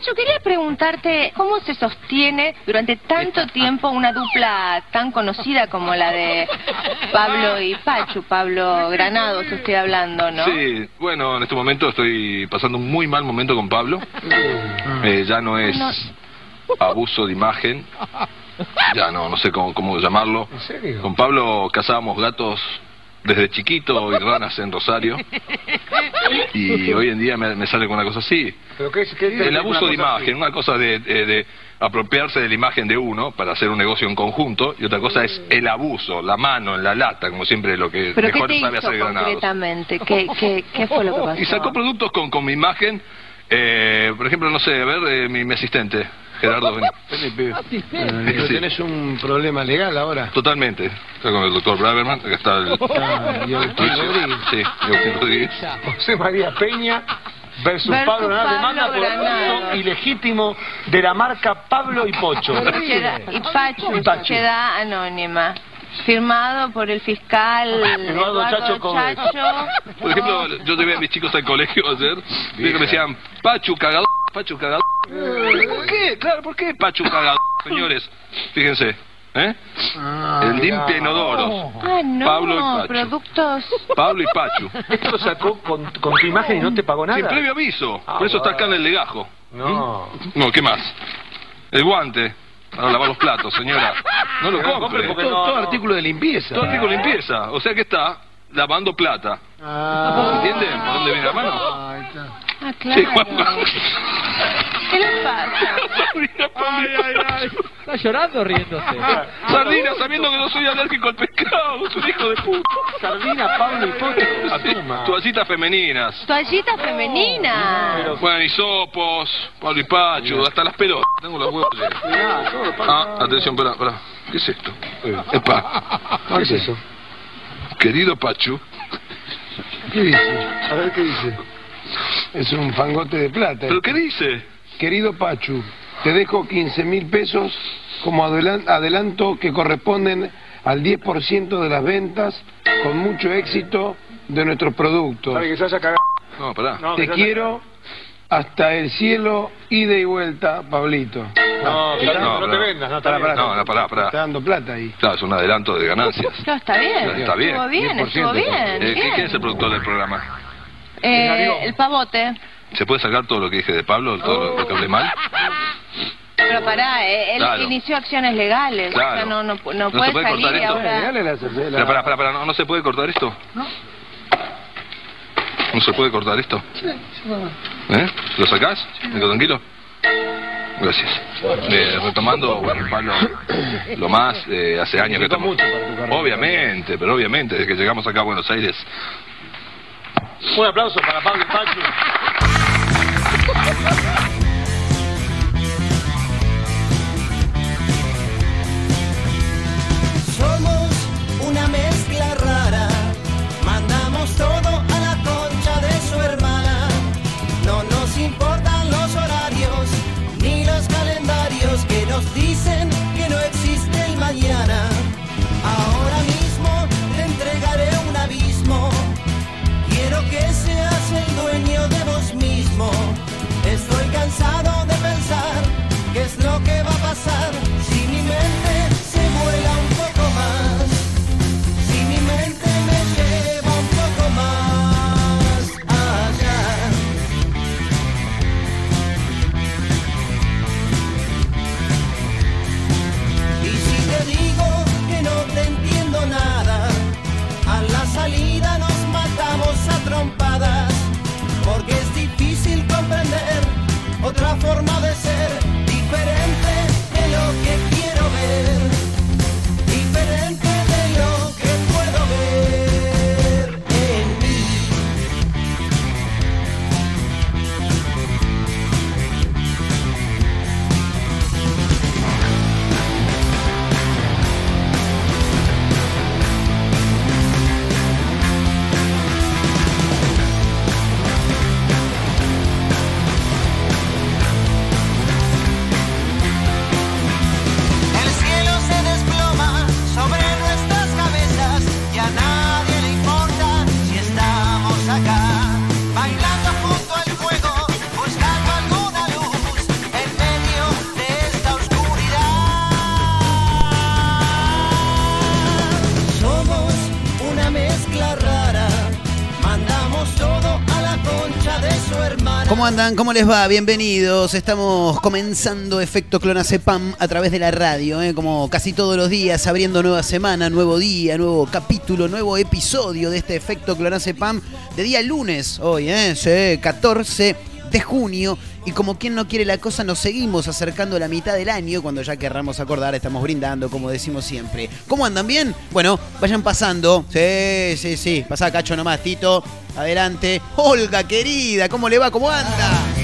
Pacho, quería preguntarte cómo se sostiene durante tanto tiempo una dupla tan conocida como la de Pablo y Pachu, Pablo Granados estoy hablando, ¿no? Sí, bueno, en este momento estoy pasando un muy mal momento con Pablo. Eh, ya no es abuso de imagen. Ya no, no sé cómo, cómo llamarlo. ¿En serio? Con Pablo cazábamos gatos desde chiquito y ranas en Rosario. Y hoy en día me, me sale con una cosa así. ¿Pero qué qué El abuso de imagen, una cosa de, de- de apropiarse de la imagen de uno para hacer un negocio en conjunto y otra cosa es el abuso, la mano en la lata, como siempre lo que ¿Pero qué mejor te sabe hizo hacer concretamente? ¿Qué, qué, ¿Qué fue lo que pasó? Y sacó productos con, con mi imagen, eh, por ejemplo, no sé, a ver, eh, mi, mi asistente, Gerardo. vení. Felipe, Sí. eh, tenés un problema legal ahora. Totalmente. Está con el doctor Braverman, acá está el... Ah, y Agustín Rodríguez. Sí, y Agustín Rodríguez. José María Peña versus, Versus Pablo Granados, demanda Pablo por Granados. uso ilegítimo de la marca Pablo y Pocho. Queda- y Pachu, Y Pachu. queda anónima. Firmado por el fiscal Eduardo Chacho. Por ejemplo, yo llevé a mis chicos al colegio ayer, y que me decían, Pachu cagado, Pachu cagado. ¿Por qué? Claro, ¿por qué Pachu cagado, señores? Fíjense, ¿eh? el limpia inodoro. Ah, no, Pablo y Pachu. productos... Pablo y Pachu. Esto lo sacó con, con tu imagen y no te pagó nada. Sin previo aviso. Ah, Por eso está acá en el legajo. No. No, ¿qué más? El guante. Para lavar los platos, señora. No lo compre compre. porque Todo, no- todo no. artículo de limpieza. todo artículo de limpieza. O sea que está lavando plata. Ah. ¿Entienden por dónde viene la mano? Ah, Sí, claro. ¿Qué les pasa? Está llorando riéndose. Sardina, sabiendo que no soy alérgico al pescado, es un hijo de puta. Sardina, Pablo y Pocho. Así, toallitas femeninas. Toallita femenina. Pero- Bueno, hisopos, Pablo y Pacho, hasta las pelotas. Tengo los huevos. Ah, atención, pará, pará. ¿Qué es esto? Epa, ¿Qué es eso? querido Pachu, ¿Qué dice? A ver qué dice. Es un fangote de plata. ¿pero qué dice? Querido Pachu, te dejo 15 mil pesos como adelan- adelanto que corresponden al 10% de las ventas con mucho éxito de nuestros productos. Sabe que se vaya a cagar. No, pará. No, Te quiero hasta el cielo, ida y vuelta, Pablito. No, No, no, no pero- te vendas, no, está Pará, pará. No, no, pará, pará. Está dando plata ahí. Claro, es un adelanto de ganancias. No, está bien. Está bien. Estuvo bien, 10%. estuvo bien. Eh, ¿qué- bien. ¿Quién es el productor del programa? Eh, el pavote. ¿Se puede sacar todo lo que dije de Pablo, todo lo que hablé mal? Pero pará, eh, él Claro. inició acciones legales. Claro. O sea, no, no, no, ¿No se puede puede salir cortar esto? ahora... Dale la cerveza. Pero pará, pará, pará, ¿no, no se puede cortar esto? No. ¿No se puede cortar esto? ¿Eh? ¿Lo sacás? ¿Me quedo tranquilo? Gracias. Eh, retomando, bueno, Pablo, lo más, eh, hace años que estamos... Obviamente, pero obviamente, desde que llegamos acá a Buenos Aires, Un aplauso para Pablo y que nos dicen que no existe el mañana. Ahora mismo te entregaré un abismo. Quiero que seas el dueño de vos mismo. Cansado de pensar qué es lo que va a pasar otra forma de ser, ¿Cómo les va? Bienvenidos. Estamos comenzando Efecto Clonacepam a través de la radio, ¿eh? como casi todos los días, abriendo nueva semana, nuevo día, nuevo capítulo, nuevo episodio de este Efecto Clonacepam de día lunes hoy, ¿eh? Sí, 14 de junio. Y como quien no quiere la cosa, nos seguimos acercando a la mitad del año. Cuando ya querramos acordar, estamos brindando, como decimos siempre. ¿Cómo andan bien? Bueno, vayan pasando. Sí, sí, sí. Pasá, cacho nomás, Tito. Adelante. Olga, querida, ¿cómo le va? ¿Cómo anda?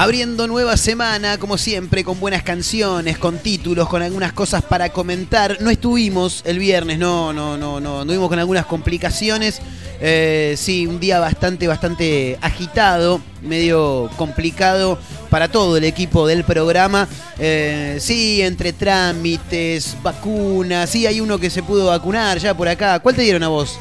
Abriendo nueva semana, como siempre, con buenas canciones, con títulos, con algunas cosas para comentar. No estuvimos el viernes, no, no, no, no. Estuvimos con algunas complicaciones. Eh, sí, un día bastante, bastante agitado, medio complicado para todo el equipo del programa. Eh, sí, entre trámites, vacunas. Sí, hay uno que se pudo vacunar ya por acá. ¿Cuál te dieron a vos?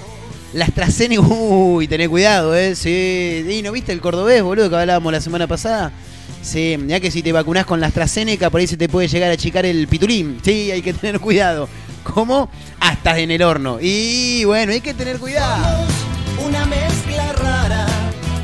La AstraZeneca, uy, tené cuidado, ¿eh? Sí, ¿y no viste el cordobés, boludo, que hablábamos la semana pasada? Sí, ya que si te vacunás con la AstraZeneca, por ahí se te puede llegar a achicar el pitulín. Sí, hay que tener cuidado. ¿Cómo? Hasta en el horno. Y bueno, hay que tener cuidado. Una mezcla rara.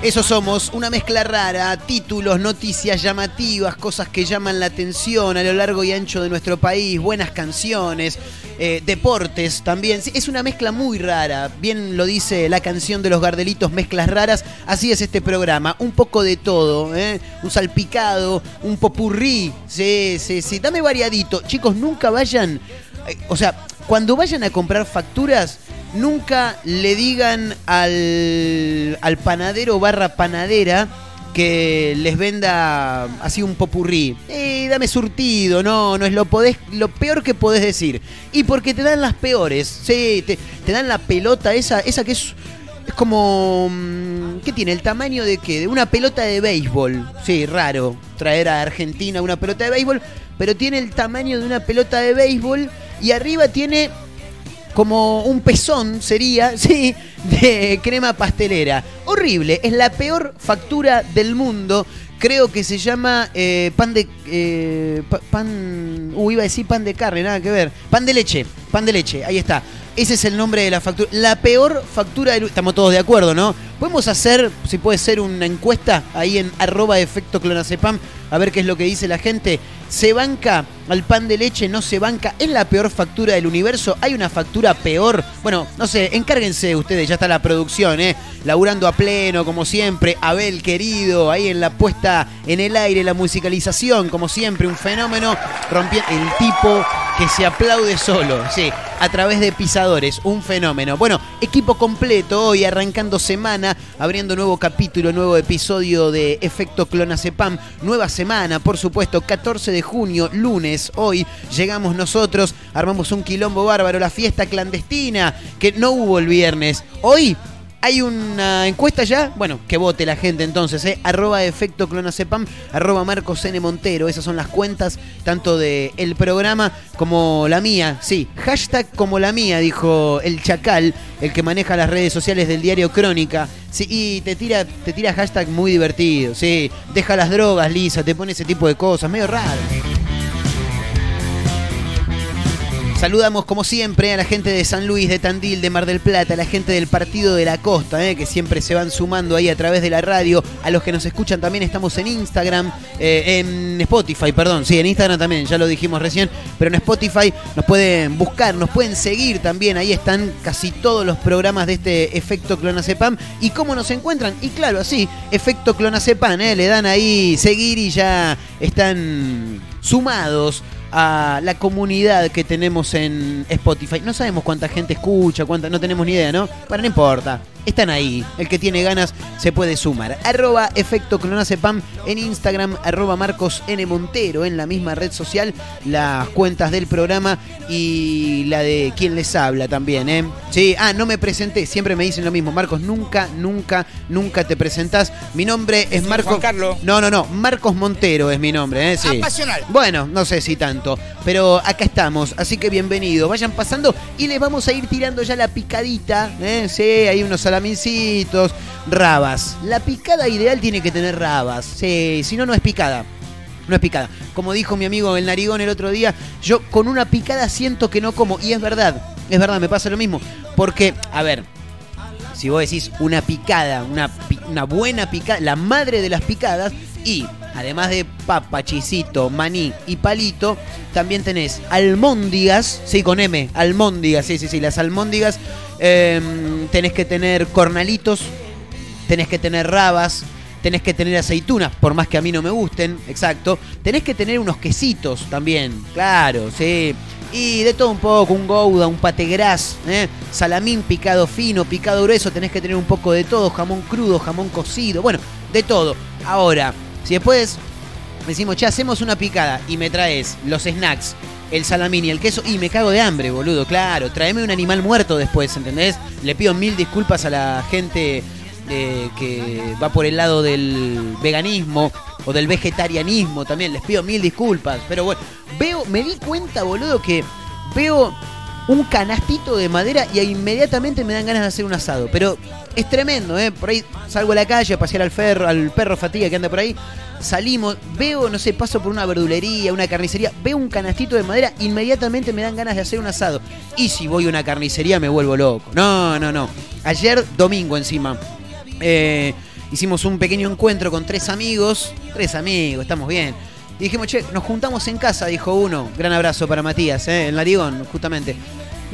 Eso somos, una mezcla rara, títulos, noticias llamativas, cosas que llaman la atención a lo largo y ancho de nuestro país, buenas canciones, eh, deportes también. Es una mezcla muy rara, bien lo dice la canción de los Gardelitos, mezclas raras. Así es este programa, un poco de todo, ¿eh? un salpicado, un popurrí. Sí, sí, sí, dame variadito. Chicos, nunca vayan, eh, o sea, cuando vayan a comprar facturas, nunca le digan al, al panadero barra panadera que les venda así un popurrí. Eh, dame surtido, no, no es lo podés, lo peor que podés decir. Y porque te dan las peores, sí, te, dan la pelota esa, esa que es, es como mm, ¿qué tiene? ¿El tamaño de qué? De una pelota de béisbol. Sí, raro traer a Argentina una pelota de béisbol, pero tiene el tamaño de una pelota de béisbol y arriba tiene como un pezón sería, sí, de crema pastelera. Horrible, es la peor factura del mundo. Creo que se llama eh, pan de. eh, pa- pan. Uh, iba a decir pan de carne, nada que ver. Pan de leche, pan de leche, ahí está. Ese es el nombre de la factura. La peor factura del. Estamos todos de acuerdo, ¿no? Podemos hacer, si puede ser, una encuesta ahí en arroba efecto clonacepam, a ver qué es lo que dice la gente. ¿Se banca al pan de leche? ¿No se banca? ¿Es la peor factura del universo? ¿Hay una factura peor? Bueno, no sé, encárguense ustedes, ya está la producción, ¿eh? Laburando a pleno, como siempre. Abel, querido, ahí en la puesta en el aire, la musicalización, como siempre, un fenómeno. Rompiendo el tipo que se aplaude solo, sí, a través de pisadores, un fenómeno. Bueno, equipo completo hoy, arrancando semana, abriendo nuevo capítulo, nuevo episodio de Efecto Clonacepam, nueva semana, por supuesto, 14 de junio, lunes, hoy llegamos nosotros, armamos un quilombo bárbaro, la fiesta clandestina, que no hubo el viernes. Hoy hay una encuesta ya, bueno, que vote la gente entonces, ¿eh? arroba efecto clonacepam, arroba Marcos N. Montero, esas son las cuentas tanto del el programa como la mía, sí, hashtag como la mía, dijo el Chacal, el que maneja las redes sociales del diario Crónica, sí, y te tira, te tira hashtag muy divertido, sí, deja las drogas, Lisa, te pone ese tipo de cosas, medio raro. Saludamos como siempre a la gente de San Luis, de Tandil, de Mar del Plata, a la gente del Partido de la Costa, eh, que siempre se van sumando ahí a través de la radio. A los que nos escuchan también estamos en Instagram, eh, en Spotify, perdón. Sí, en Instagram también, ya lo dijimos recién, pero en Spotify nos pueden buscar, nos pueden seguir también. Ahí están casi todos los programas de este efecto Clonacepam. ¿Y cómo nos encuentran? Y claro, así, efecto Clonacepam, eh, le dan ahí seguir y ya están sumados a la comunidad que tenemos en Spotify. No sabemos cuánta gente escucha, cuánta, no tenemos ni idea, ¿no? Pero no importa. Están ahí. El que tiene ganas se puede sumar. Arroba efecto clonacepam en Instagram, arroba Marcos N. Montero en la misma red social, las cuentas del programa y la de quien les habla también, ¿eh? Sí, ah, no me presenté, siempre me dicen lo mismo. Marcos, nunca, nunca, nunca te presentás. Mi nombre es Marcos. Juan Carlos. No, no, no. Marcos Montero es mi nombre, ¿eh? Sí. Apasional. Bueno, no sé si tanto, pero acá estamos, así que bienvenido. Vayan pasando y les vamos a ir tirando ya la picadita, ¿eh? Sí, hay unos salamincitos, rabas. La picada ideal tiene que tener rabas, sí, si no, no es picada. no es picada. Como dijo mi amigo el narigón el otro día, yo con una picada siento que no como. Y es verdad, es verdad, me pasa lo mismo. Porque, a ver, si vos decís una picada, una, una buena picada, la madre de las picadas, y además de papa, chisito, maní y palito, también tenés almóndigas, sí, con M, almóndigas, sí, sí, sí, las almóndigas, em, tenés que tener cornalitos, tenés que tener rabas, tenés que tener aceitunas, por más que a mí no me gusten, exacto. Tenés que tener unos quesitos también, claro, sí. Y de todo un poco, un gouda, un pate gras, ¿eh? salamín picado fino, picado grueso, tenés que tener un poco de todo, jamón crudo, jamón cocido, bueno, de todo. Ahora, si después decimos, che, hacemos una picada y me traes los snacks, el salamín y el queso, y me cago de hambre, boludo, claro. Tráeme un animal muerto después, ¿entendés? Le pido mil disculpas a la gente eh, que va por el lado del veganismo o del vegetarianismo también. Les pido mil disculpas. Pero bueno, veo, me di cuenta, boludo, que veo un canastito de madera y inmediatamente me dan ganas de hacer un asado. Pero es tremendo, ¿eh? Por ahí salgo a la calle a pasear al, ferro, al perro fatiga que anda por ahí. Salimos, veo, no sé, paso por una verdulería, una carnicería, veo un canastito de madera, inmediatamente me dan ganas de hacer un asado. Y si voy a una carnicería me vuelvo loco. No, no, no. Ayer, domingo encima, eh, hicimos un pequeño encuentro con tres amigos. Tres amigos, estamos bien. Y dijimos, che, nos juntamos en casa, dijo uno. Gran abrazo para Matías, ¿eh? en Larigón, justamente.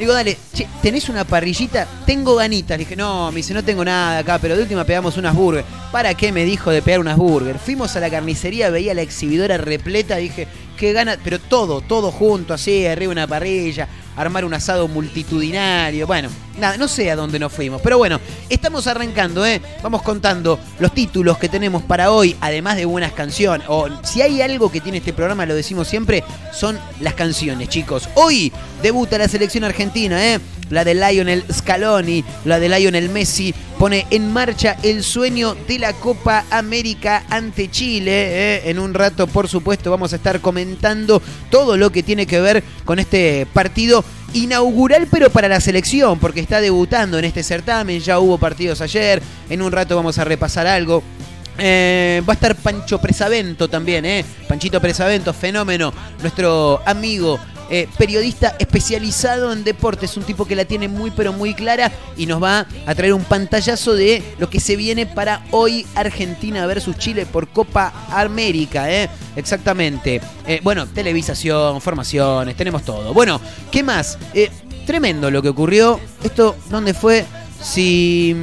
Digo, dale, che, ¿tenés una parrillita? Tengo ganitas. Dije, no, me dice, no tengo nada acá, pero de última pegamos unas burgers. ¿Para qué me dijo de pegar unas burgers? Fuimos a la carnicería, veía la exhibidora repleta, dije, qué gana, pero todo, todo junto, así, arriba una parrilla, armar un asado multitudinario. Bueno, nada, no sé a dónde nos fuimos, pero bueno, estamos arrancando, ¿eh? Vamos contando los títulos que tenemos para hoy, además de buenas canciones. O si hay algo que tiene este programa, lo decimos siempre, son las canciones, chicos. Hoy debuta la selección argentina, ¿eh? La de Lionel Scaloni, la de Lionel Messi, pone en marcha el sueño de la Copa América ante Chile. ¿eh? En un rato, por supuesto, vamos a estar comentando todo lo que tiene que ver con este partido inaugural, pero para la selección, porque está debutando en este certamen. Ya hubo partidos ayer. En un rato vamos a repasar algo. Eh, va a estar Pancho Presavento también, ¿eh? Panchito Presavento, fenómeno, nuestro amigo. Eh, periodista especializado en deportes, un tipo que la tiene muy pero muy clara y nos va a traer un pantallazo de lo que se viene para hoy Argentina versus Chile por Copa América, ¿eh? exactamente. Eh, bueno, televisación, formaciones, tenemos todo. Bueno, ¿qué más? Eh, tremendo lo que ocurrió. Esto, ¿dónde fue? Si...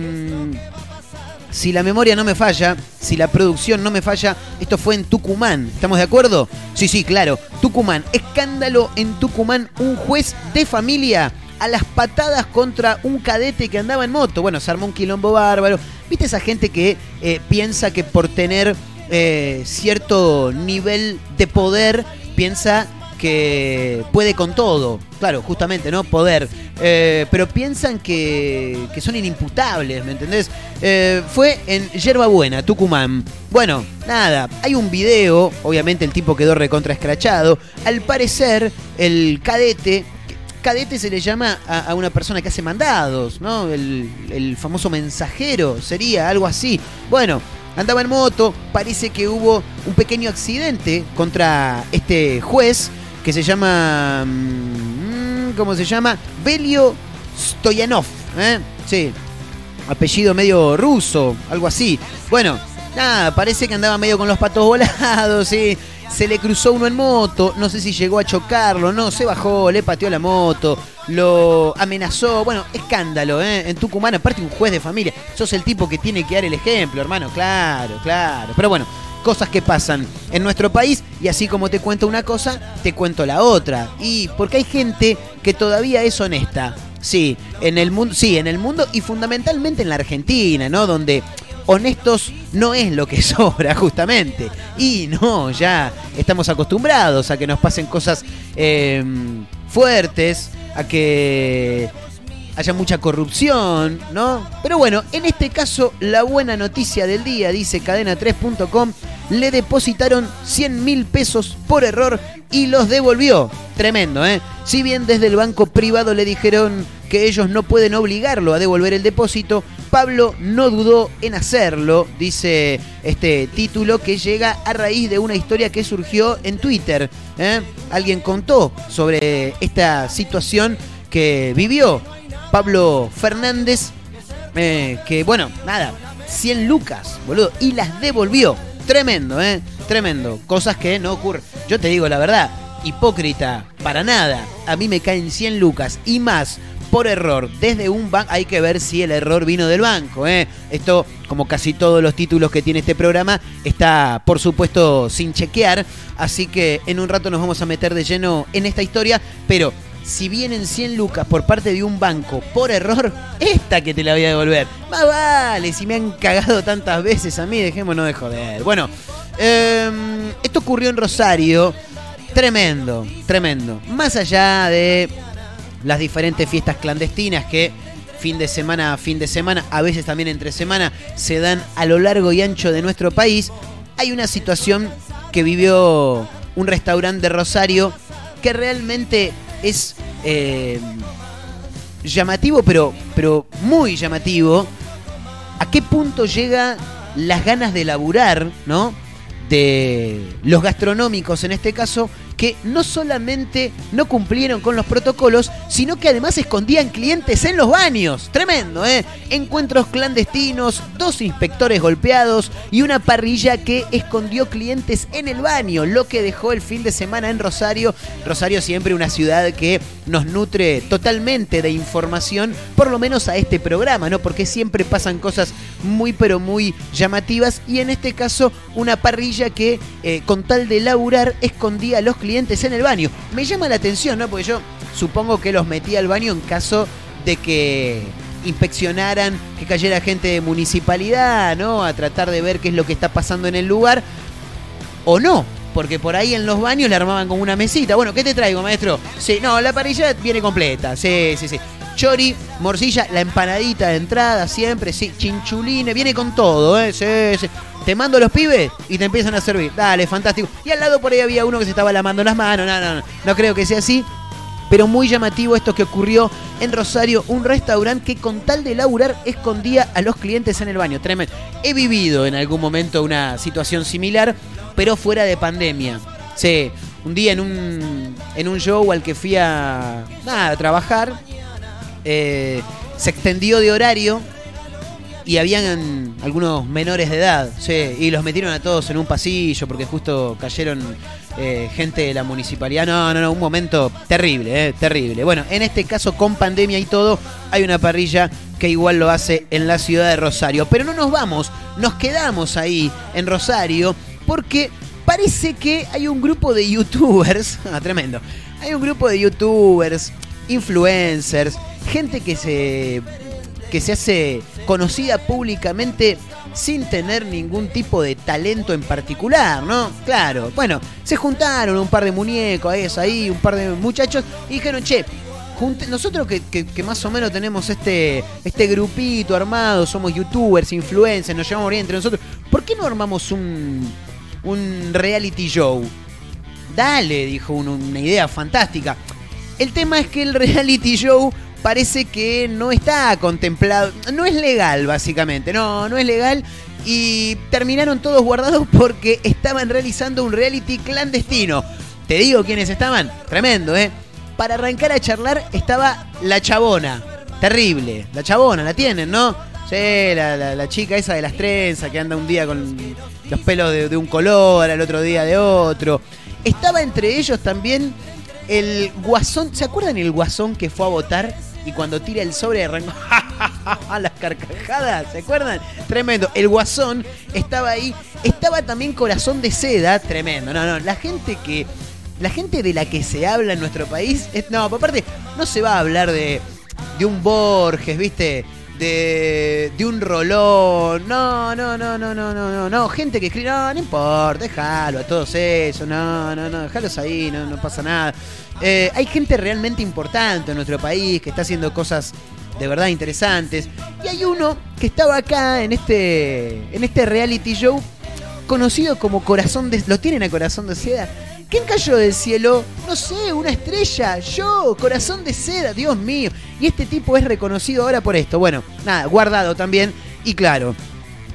si la memoria no me falla, si la producción no me falla, esto fue en Tucumán. ¿Estamos de acuerdo? Sí, sí, claro. Tucumán. Escándalo en Tucumán. Un juez de familia a las patadas contra un cadete que andaba en moto. Bueno, se un quilombo bárbaro. ¿Viste esa gente que eh, piensa que por tener eh, cierto nivel de poder, piensa que puede con todo? Claro, justamente, ¿no? Poder. Eh, pero piensan que, que son inimputables, ¿me entendés? Eh, fue en Yerba Buena, Tucumán. Bueno, nada, hay un video, obviamente el tipo quedó recontra escrachado. Al parecer, el cadete cadete se le llama a, a una persona que hace mandados, ¿no? El, el famoso mensajero sería algo así. Bueno, andaba en moto, parece que hubo un pequeño accidente contra este juez que se llama... mm, ¿Cómo se llama? Belio Stoyanov, ¿eh? Sí, apellido medio ruso, algo así. Bueno, nada, parece que andaba medio con los patos volados, sí. Se le cruzó uno en moto, no sé si llegó a chocarlo, no, se bajó, le pateó la moto, lo amenazó, bueno, escándalo, ¿eh? En Tucumán, aparte un juez de familia, sos el tipo que tiene que dar el ejemplo, hermano, claro, claro. Pero bueno, cosas que pasan en nuestro país y así como te cuento una cosa, te cuento la otra. Y porque hay gente que todavía es honesta. Sí, en el mundo, sí, en el mundo y fundamentalmente en la Argentina, ¿no? Donde honestos no es lo que sobra, justamente. Y no, ya estamos acostumbrados a que nos pasen cosas eh, fuertes, a que haya mucha corrupción, ¿no? Pero bueno, en este caso, la buena noticia del día, dice cadena3.com, le depositaron 100 mil pesos por error y los devolvió. Tremendo, ¿eh? Si bien desde el banco privado le dijeron que ellos no pueden obligarlo a devolver el depósito, Pablo no dudó en hacerlo, dice este título que llega a raíz de una historia que surgió en Twitter. ¿eh? Alguien contó sobre esta situación que vivió Pablo Fernández, eh, que bueno, nada, 100 lucas, boludo, y las devolvió. Tremendo, ¿eh? Tremendo. Cosas que no ocurren. Yo te digo la verdad, hipócrita, para nada. A mí me caen 100 lucas y más por error desde un banco. Hay que ver si el error vino del banco. ¿eh? Esto, como casi todos los títulos que tiene este programa, está por supuesto sin chequear. Así que en un rato nos vamos a meter de lleno en esta historia. Pero si vienen 100 lucas por parte de un banco por error, esta que te la voy a devolver. Más vale, si me han cagado tantas veces a mí, dejémonos de joder. Bueno, em, esto ocurrió en Rosario. Tremendo, tremendo. Más allá de las diferentes fiestas clandestinas que fin de semana a fin de semana, a veces también entre semana, se dan a lo largo y ancho de nuestro país, hay una situación que vivió un restaurante de Rosario que realmente es eh, llamativo, pero, pero muy llamativo. ¿A qué punto llega las ganas de laburar, ¿no? De los gastronómicos en este caso, que no solamente no cumplieron con los protocolos, sino que además escondían clientes en los baños. Tremendo, ¿eh? Encuentros clandestinos, dos inspectores golpeados y una parrilla que escondió clientes en el baño, lo que dejó el fin de semana en Rosario. Rosario siempre una ciudad que nos nutre totalmente de información, por lo menos a este programa, ¿no? Porque siempre pasan cosas muy pero muy llamativas y en este caso una parrilla que eh, con tal de laburar escondía a los clientes en el baño. Me llama la atención, ¿no? Porque yo supongo que los metí al baño en caso de que inspeccionaran, que cayera gente de municipalidad, ¿no? A tratar de ver qué es lo que está pasando en el lugar. O no, porque por ahí en los baños le armaban como una mesita. Bueno, ¿qué te traigo, maestro? Sí, no, la parrilla viene completa. Sí, sí, sí. Chori, morcilla, la empanadita de entrada siempre, sí, chinchuline, viene con todo, ¿eh? Sí, sí. Te mando los pibes y te empiezan a servir. Dale, fantástico. Y al lado por ahí había uno que se estaba lamando las manos. No, no, no. No creo que sea así. Pero muy llamativo esto que ocurrió en Rosario, un restaurante que con tal de laburar escondía a los clientes en el baño. Tremendo. He vivido en algún momento una situación similar, pero fuera de pandemia. Sí, un día en un, en un show al que fui a, nada, a trabajar, eh, se extendió de horario y habían algunos menores de edad, y los metieron a todos en un pasillo porque justo cayeron eh, gente de la municipalidad. No, no, no, un momento terrible, eh, terrible. Bueno, en este caso con pandemia y todo, hay una parrilla que igual lo hace en la ciudad de Rosario. Pero no nos vamos, nos quedamos ahí en Rosario porque parece que hay un grupo de youtubers, ah, tremendo, hay un grupo de youtubers, influencers, gente que se que se hace conocida públicamente sin tener ningún tipo de talento en particular, ¿no? Claro, bueno, se juntaron un par de muñecos ahí, un par de muchachos y dijeron, che, nosotros que, más o menos tenemos este, este grupito armado, somos youtubers, influencers, nos llevamos bien entre nosotros, ¿por qué no armamos un, un reality show? Dale, dijo uno, una idea fantástica. El tema es que el reality show parece que no está contemplado, no es legal básicamente, no, no es legal y terminaron todos guardados porque estaban realizando un reality clandestino. Te digo quiénes estaban, tremendo, ¿eh? Para arrancar a charlar estaba la chabona, terrible, la chabona, la tienen, ¿no? Sí, la, chica esa de las trenzas que anda un día con los pelos de, de un color, al otro día de otro. Estaba entre ellos también el guasón, ¿se acuerdan el guasón que fue a votar y cuando tira el sobre arrancó las carcajadas, ¿se acuerdan? Tremendo. El guasón estaba ahí, estaba también corazón de seda, tremendo. No, no, la gente que la gente de la que se habla en nuestro país, es, no, aparte no se va a hablar de de un Borges, ¿viste? De, de un rolón. No, no, no, no, no, no, no, no. Gente que escribe, no, no importa, déjalo a todos eso, no, no, no, déjalos ahí, no, no pasa nada. Eh, hay gente realmente importante en nuestro país que está haciendo cosas de verdad interesantes. Y hay uno que estaba acá en este, en este reality show conocido como Corazón de... ¿Lo tienen a Corazón de Seda? ¿Quién cayó del cielo? No sé, una estrella. Yo, Corazón de Seda, Dios mío. Y este tipo es reconocido ahora por esto. Bueno, nada, guardado también. Y claro,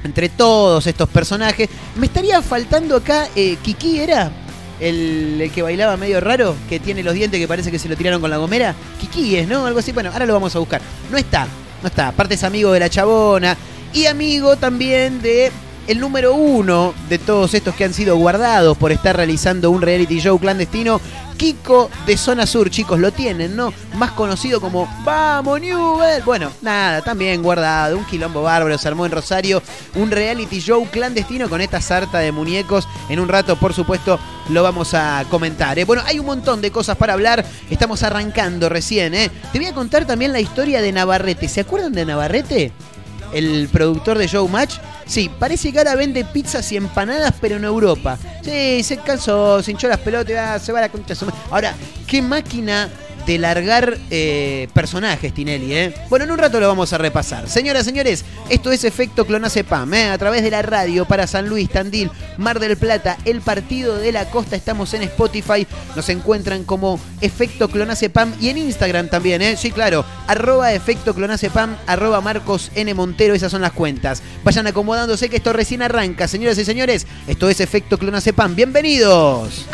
entre todos estos personajes, me estaría faltando acá, eh, Kiki era el, que bailaba medio raro, que tiene los dientes que parece que se lo tiraron con la gomera. Kiki es, ¿no? Algo así. Bueno, ahora lo vamos a buscar. No está, no está. Aparte es amigo de la chabona y amigo también de el número uno de todos estos que han sido guardados por estar realizando un reality show clandestino, Kiko de Zona Sur, chicos, lo tienen, ¿no? Más conocido como Vamos Newell. Bueno, nada, también guardado, un quilombo bárbaro, se armó en Rosario un reality show clandestino con esta sarta de muñecos. En un rato, por supuesto, lo vamos a comentar. ¿eh? Bueno, hay un montón de cosas para hablar, estamos arrancando recién, ¿eh? Te voy a contar también la historia de Navarrete. ¿Se acuerdan de Navarrete? el productor de Showmatch. Sí, parece que ahora vende pizzas y empanadas, pero en Europa. Sí, se cansó, se hinchó las pelotas, ah, se va a la concha. Ahora, qué máquina de largar eh, personajes, Tinelli, ¿eh? Bueno, en un rato lo vamos a repasar. Señoras, señores, esto es Efecto Clonazepam, ¿eh? A través de la radio para San Luis, Tandil, Mar del Plata, el Partido de la Costa. Estamos en Spotify, nos encuentran como Efecto Clonazepam y en Instagram también, ¿eh? Sí, claro, arroba Efecto Clonazepam, arroba Marcos N. Montero, esas son las cuentas. Vayan acomodándose que esto recién arranca, señoras y señores. Esto es Efecto Clonazepam. Bienvenidos.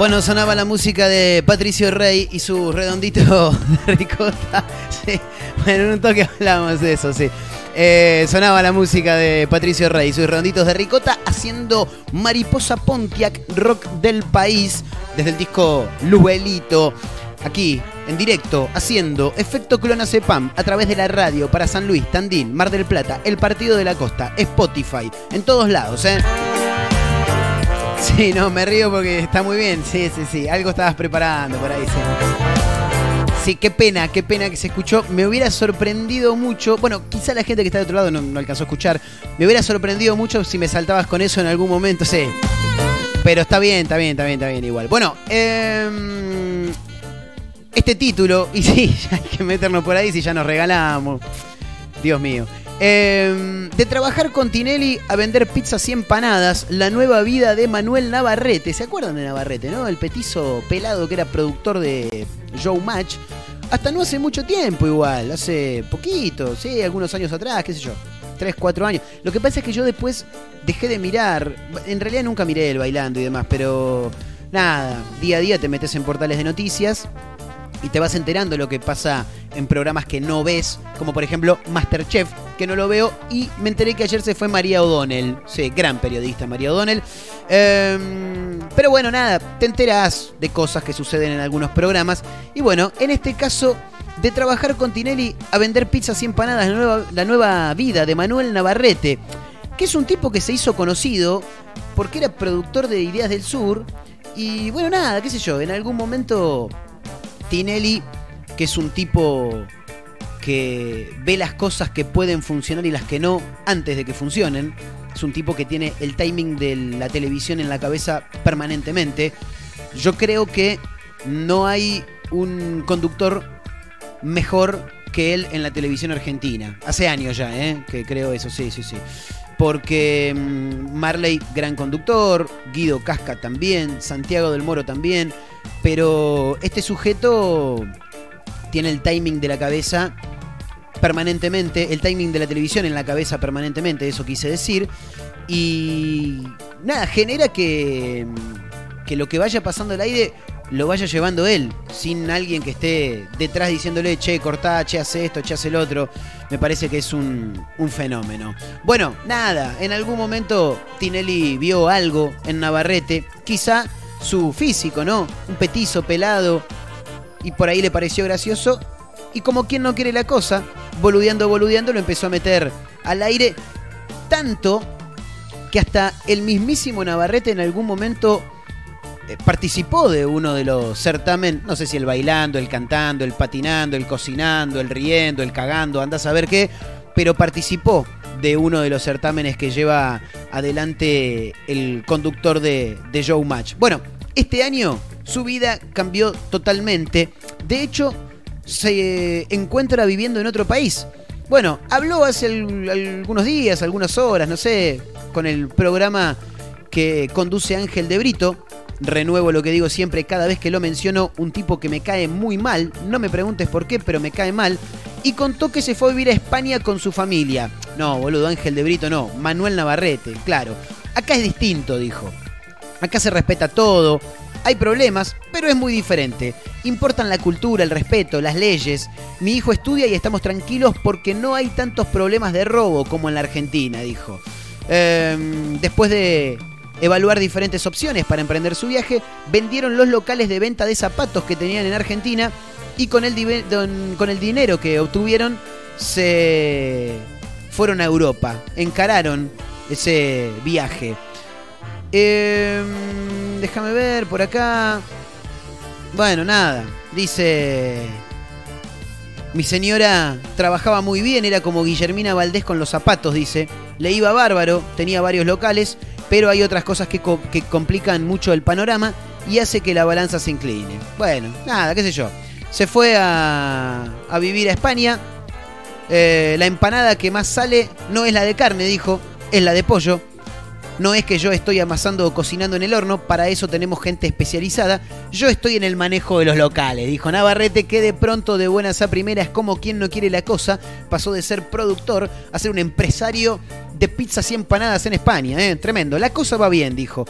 Bueno, sonaba la música de Patricio Rey y su redondito de ricota. Sí, bueno, en un toque hablamos de eso, sí. Eh, sonaba la música de Patricio Rey y sus redonditos de ricota haciendo Mariposa Pontiac, rock del país, desde el disco Luelito. Aquí, en directo, haciendo efecto clonazepam a través de la radio para San Luis, Tandil, Mar del Plata, El Partido de la Costa, Spotify, en todos lados, ¿eh? Sí, no, me río porque está muy bien. Sí, sí, sí. Algo estabas preparando por ahí, sí. Sí, qué pena, qué pena que se escuchó. Me hubiera sorprendido mucho. Bueno, quizá la gente que está de otro lado no, no alcanzó a escuchar. Me hubiera sorprendido mucho si me saltabas con eso en algún momento, sí. Pero está bien, está bien, está bien, está bien igual. Bueno, em, este título, y sí, ya hay que meternos por ahí si ya nos regalamos. Dios mío. Eh, de trabajar con Tinelli a vender pizzas y empanadas, la nueva vida de Manuel Navarrete. ¿Se acuerdan de Navarrete, no? El petizo pelado que era productor de Showmatch. Hasta no hace mucho tiempo igual, hace poquito, sí, algunos años atrás, qué sé yo. Tres, cuatro años. Lo que pasa es que yo después dejé de mirar. En realidad nunca miré el bailando y demás, pero nada, día a día te metes en portales de noticias y te vas enterando lo que pasa en programas que no ves, como por ejemplo Masterchef, que no lo veo, y me enteré que ayer se fue María O'Donnell, sí, gran periodista María O'Donnell. Em, pero bueno, nada, te enteras de cosas que suceden en algunos programas, y bueno, en este caso, de trabajar con Tinelli a vender pizzas y empanadas, la nueva, la nueva vida de Manuel Navarrete, que es un tipo que se hizo conocido porque era productor de Ideas del Sur, y bueno, nada, qué sé yo, en algún momento Tinelli, que es un tipo que ve las cosas que pueden funcionar y las que no antes de que funcionen. Es un tipo que tiene el timing de la televisión en la cabeza permanentemente. Yo creo que no hay un conductor mejor que él en la televisión argentina. Hace años ya, ¿eh? Que creo eso, sí, sí, sí. Porque mm, Marley, gran conductor, Guido Casca también, Santiago del Moro también, pero este sujeto tiene el timing de la cabeza permanentemente, el timing de la televisión en la cabeza permanentemente, eso quise decir, y nada, genera que, que lo que vaya pasando al aire lo vaya llevando él, sin alguien que esté detrás diciéndole, che, cortá, che, hace esto, che, hace el otro. Me parece que es un, un fenómeno. Bueno, nada, en algún momento Tinelli vio algo en Navarrete, quizá su físico, ¿no? Un petizo pelado, y por ahí le pareció gracioso Y como quien no quiere la cosa, boludeando, boludeando, lo empezó a meter al aire tanto que hasta el mismísimo Navarrete en algún momento eh, participó de uno de los certamen, no sé si el bailando, el cantando, el patinando, el cocinando, el riendo, el cagando, andás a ver qué, pero participó de uno de los certámenes que lleva adelante el conductor de, de Showmatch. Bueno, este año su vida cambió totalmente. De hecho, se encuentra viviendo en otro país. Bueno, habló hace al- algunos días, algunas horas, no sé, con el programa que conduce Ángel de Brito. Renuevo lo que digo siempre cada vez que lo menciono, un tipo que me cae muy mal, no me preguntes por qué, pero me cae mal, y contó que se fue a vivir a España con su familia. No, boludo, Ángel de Brito no, Manuel Navarrete, claro. Acá es distinto, dijo. Acá se respeta todo. Hay problemas, pero es muy diferente. Importan la cultura, el respeto, las leyes. Mi hijo estudia y estamos tranquilos porque no hay tantos problemas de robo como en la Argentina, dijo. Ehm, después de evaluar diferentes opciones para emprender su viaje, vendieron los locales de venta de zapatos que tenían en Argentina y con el, con el dinero que obtuvieron se fueron a Europa, encararon ese viaje. Em, déjame ver por acá. Bueno, nada. Dice. Mi señora trabajaba muy bien, era como Guillermina Valdés con los zapatos, dice. Le iba bárbaro, tenía varios locales, pero hay otras cosas que, co- que complican mucho el panorama y hace que la balanza se incline. Bueno, nada, qué sé yo. Se fue a, a vivir a España. Eh, la empanada que más sale no es la de carne, dijo, es la de pollo. No es que yo estoy amasando o cocinando en el horno, para eso tenemos gente especializada. Yo estoy en el manejo de los locales, dijo Navarrete, que de pronto de buenas a primeras, como quien no quiere la cosa, pasó de ser productor a ser un empresario de pizzas y empanadas en España. ¿eh? Tremendo, la cosa va bien, dijo.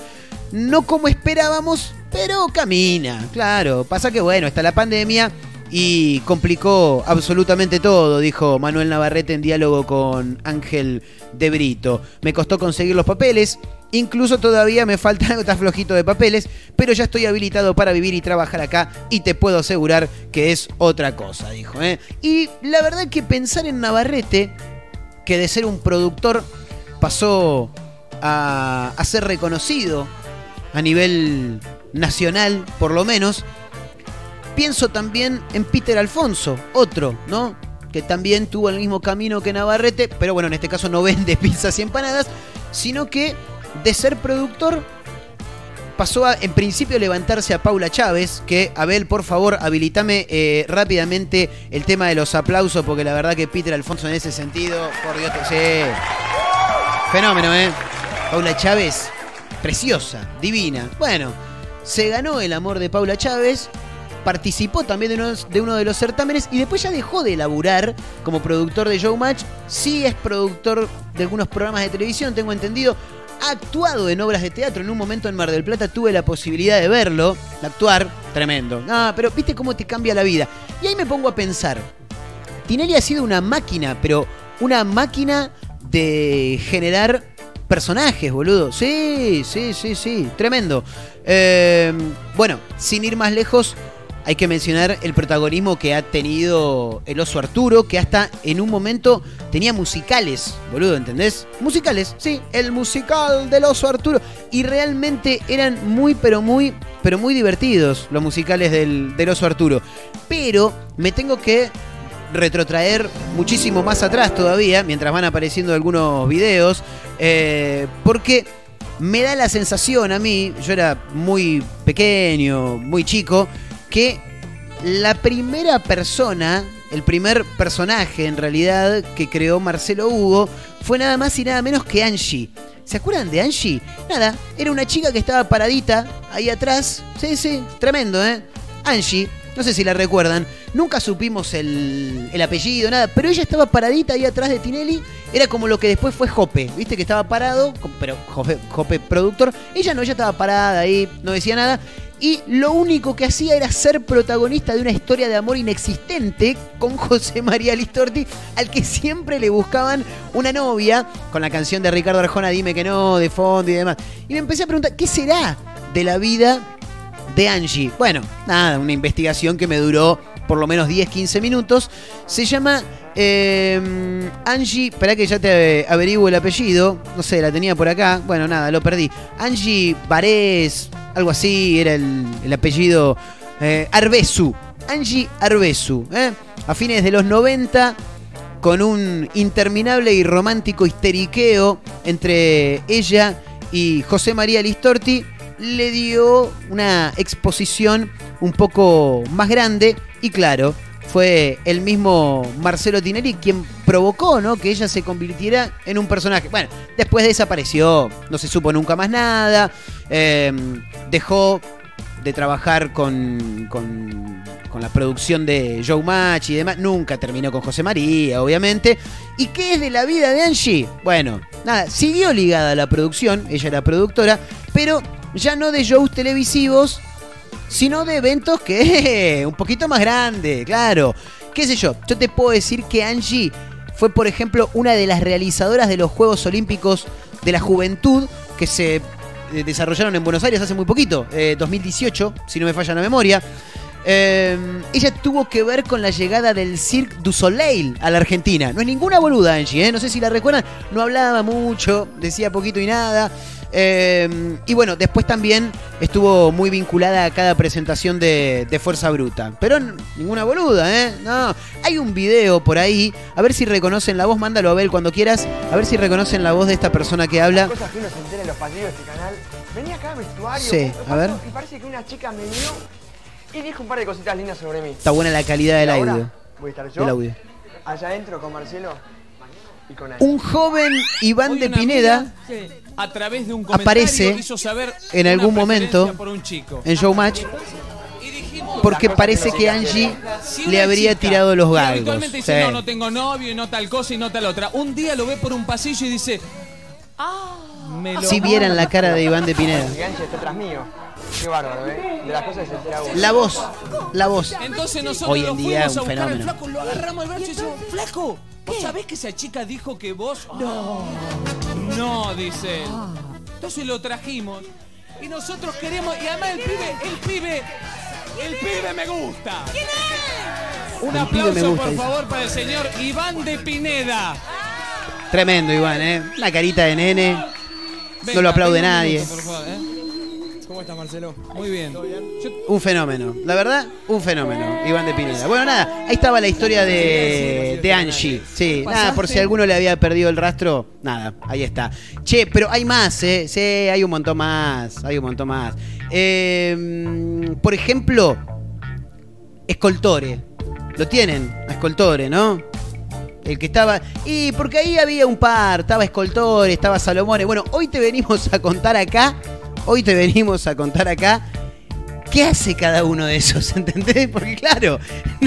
No como esperábamos, pero camina, claro. Pasa que bueno, está la pandemia y complicó absolutamente todo, dijo Manuel Navarrete en diálogo con Ángel de Brito. Me costó conseguir los papeles, incluso todavía me falta está flojito de papeles, pero ya estoy habilitado para vivir y trabajar acá y te puedo asegurar que es otra cosa, dijo. ¿eh? Y la verdad que pensar en Navarrete, que de ser un productor pasó a, a ser reconocido a nivel nacional, por lo menos, pienso también en Peter Alfonso, otro, ¿no? Que también tuvo el mismo camino que Navarrete, pero bueno, en este caso no vende pizzas y empanadas, sino que de ser productor pasó a, en principio, levantarse a Paula Chávez, que, Abel, por favor, habilitame eh, rápidamente el tema de los aplausos, porque la verdad que Peter Alfonso en ese sentido, por Dios, te- sí. Fenómeno, ¿eh? Paula Chávez, preciosa, divina. Bueno, se ganó el amor de Paula Chávez, participó también de uno, de uno de los certámenes y después ya dejó de laburar como productor de Showmatch. Sí es productor de algunos programas de televisión, tengo entendido. Ha actuado en obras de teatro. En un momento en Mar del Plata tuve la posibilidad de verlo, de actuar. Tremendo. Ah, pero viste cómo te cambia la vida. Y ahí me pongo a pensar. Tinelli ha sido una máquina, pero una máquina de generar personajes, boludo. Sí, sí, sí, sí. Tremendo. Eh, bueno, sin ir más lejos, hay que mencionar el protagonismo que ha tenido el oso Arturo, que hasta en un momento tenía musicales, boludo, ¿entendés? Musicales, sí, el musical del oso Arturo. Y realmente eran muy, pero muy, pero muy divertidos los musicales del, oso Arturo. Pero me tengo que retrotraer muchísimo más atrás todavía, mientras van apareciendo algunos videos, eh, porque me da la sensación a mí, yo era muy pequeño, muy chico, que la primera persona, el primer personaje en realidad que creó Marcelo Hugo, fue nada más y nada menos que Angie. ¿Se acuerdan de Angie? Nada, era una chica que estaba paradita ahí atrás. Sí, sí, tremendo, ¿eh? Angie, no sé si la recuerdan. Nunca supimos el, el apellido, nada, pero ella estaba paradita ahí atrás de Tinelli. Era como lo que después fue Jope, ¿viste? Que estaba parado, pero Jope productor. Ella no, ella estaba parada ahí, no decía nada. Y lo único que hacía era ser protagonista de una historia de amor inexistente con José María Listorti, al que siempre le buscaban una novia, con la canción de Ricardo Arjona, Dime que no, de fondo y demás. Y me empecé a preguntar, ¿qué será de la vida de Angie. Bueno, nada, una investigación que me duró por lo menos 10-15 minutos. Se llama eh, Angie, espera que ya te averiguo el apellido, no sé, la tenía por acá, bueno, nada, lo perdí. Angie Varés, algo así, era el, el apellido eh, Arbesu. Angie Arbesu, ¿eh? a fines de los 90 con un interminable y romántico histeriqueo entre ella y José María Listorti, le dio una exposición un poco más grande y claro, fue el mismo Marcelo Tinelli quien provocó ¿no? que ella se convirtiera en un personaje. Bueno, después desapareció, no se supo nunca más nada, eh, dejó de trabajar con, con, con la producción de Showmatch y demás. Nunca terminó con José María, obviamente. ¿Y qué es de la vida de Angie? Bueno, nada, siguió ligada a la producción, ella era productora, pero ya no de shows televisivos, sino de eventos que un poquito más grande, claro. ¿Qué sé yo? Yo te puedo decir que Angie fue, por ejemplo, una de las realizadoras de los Juegos Olímpicos de la Juventud que se eh, desarrollaron en Buenos Aires hace muy poquito, eh, 2018, si no me falla la memoria. Eh, ella tuvo que ver con la llegada del Cirque du Soleil a la Argentina. No es ninguna boluda, Angie, ¿eh? no sé si la recuerdan. No hablaba mucho, decía poquito y nada. Eh, y bueno, después también estuvo muy vinculada a cada presentación de, de Fuerza Bruta. Pero ninguna boluda, ¿eh? No. Hay un video por ahí. A ver si reconocen la voz. Mándalo a ver cuando quieras. A ver si reconocen la voz de esta persona que habla. Cosas que uno se entera en los pasillos de este canal. Venía acá al vestuario. Sí, a ver. Y parece que una chica me vio y dijo un par de cositas lindas sobre mí. Está buena la calidad del audio. Voy a estar yo. Del audio. Allá adentro con Marcelo. Un joven Iván Hoy de Pineda a través de un aparece saber en algún momento por un chico. en Showmatch porque parece que Angie si le habría chica tirado los galgos. Habitualmente dice, Sí. no, no tengo novio y no tal cosa y no tal otra. Un día lo ve por un pasillo y dice, ah, me lo... Si vieran la cara de Iván de Pineda. Está mío. Qué bárbaro, ¿eh? De las cosas que se entera uno. La voz, la voz. Entonces nosotros Hoy en lo día fuimos un a buscar fenómeno. al flaco, lo agarramos al brazo y decimos, flaco, ¿vos sabés que esa chica dijo que vos? No. No, dice él. Entonces lo trajimos y nosotros queremos, y además el pibe, el pibe, el pibe me gusta. ¿Quién es? Un El pibe me aplauso, gusta, por dice. favor, para el señor Iván de Pineda. Tremendo, Iván, ¿eh? Una carita de nene. No Venga, lo aplaude venga un nadie. minuto, por favor, ¿eh? ¿Cómo estás, Marcelo? Muy bien. Yo- Un fenómeno. La verdad, un fenómeno. Iván de Pineda. Bueno, nada, ahí estaba la historia de, de Angie. Sí, nada, por si alguno le había perdido el rastro, nada, ahí está. Che, pero hay más, ¿eh? Sí, hay un montón más. Hay un montón más. Eh, por ejemplo, Escoltore. Lo tienen, a Escoltore, ¿no? El que estaba. Y porque ahí había un par. Estaba Escoltore, estaba Salomone. Bueno, hoy te venimos a contar acá. Hoy te venimos a contar acá. ¿Qué hace cada uno de esos? ¿Entendés? Porque claro,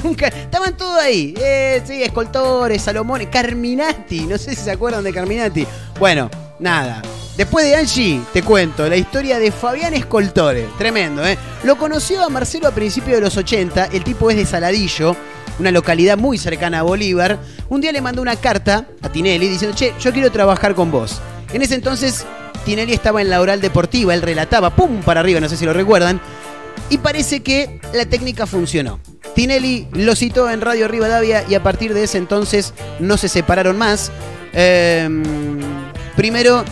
nunca. Estaban todos ahí. Eh, sí, Escoltore, Salomone, Carminati. No sé si se acuerdan de Carminati. Bueno, nada. Después de Angie, te cuento la historia de Fabián Escoltore. Tremendo, ¿eh? Lo conoció a Marcelo a principios de los 80. El tipo es de Saladillo, una localidad muy cercana a Bolívar. Un día le mandó una carta a Tinelli diciendo, che, yo quiero trabajar con vos. En ese entonces, Tinelli estaba en la oral deportiva, él relataba, pum, para arriba, no sé si lo recuerdan. Y parece que la técnica funcionó. Tinelli lo citó en Radio Rivadavia y a partir de ese entonces no se separaron más. Em, primero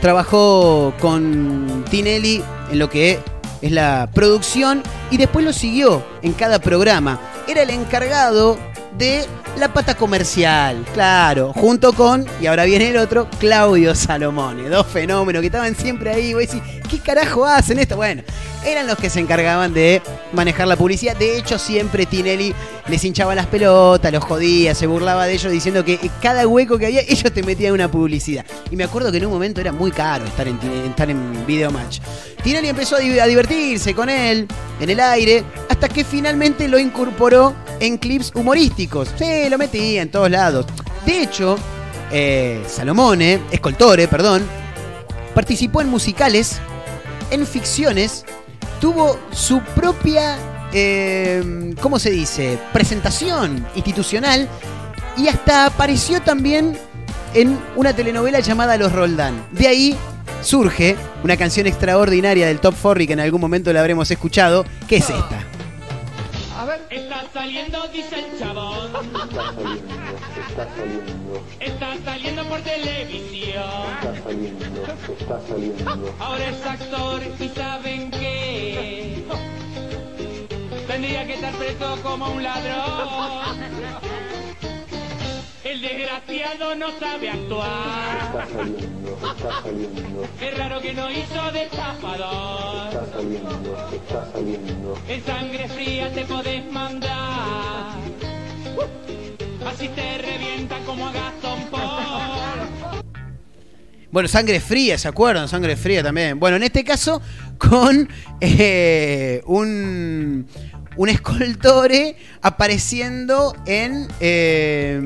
trabajó con Tinelli en lo que es la producción y después lo siguió en cada programa. Era el encargado de la pata comercial, claro, junto con, y ahora viene el otro, Claudio Salomone, dos fenómenos que estaban siempre ahí. ¿qué carajo hacen esto? Bueno, eran los que se encargaban de manejar la publicidad. De hecho, siempre Tinelli les hinchaba las pelotas, los jodía, se burlaba de ellos diciendo que cada hueco que había, ellos te metían una publicidad. Y me acuerdo que en un momento era muy caro estar en, estar en Video Match. Tinelli empezó a divertirse con él en el aire, hasta que finalmente lo incorporó en clips humorísticos. Sí, lo metía en todos lados. De hecho, eh, Salomone, Escoltore, perdón, participó en musicales, en ficciones, tuvo su propia, eh, ¿cómo se dice?, presentación institucional y hasta apareció también en una telenovela llamada Los Roldán. De ahí surge una canción extraordinaria del Top 40 que en algún momento la habremos escuchado, que es esta. A ver. Está saliendo, dice el chabón. Está saliendo, está saliendo, Está saliendo por televisión. está saliendo, está saliendo. Ahora es actor y saben qué. Tendría que estar preso como un ladrón. El desgraciado no sabe actuar. Está saliendo, está saliendo, Es raro que no hizo de estafador. está saliendo, está saliendo. En sangre fría te podés mandar. Así te revientan como a Gastón Paul. Bueno, sangre fría, ¿se acuerdan? Sangre fría también. Bueno, en este caso, con eh, un, un escoltore apareciendo en, eh,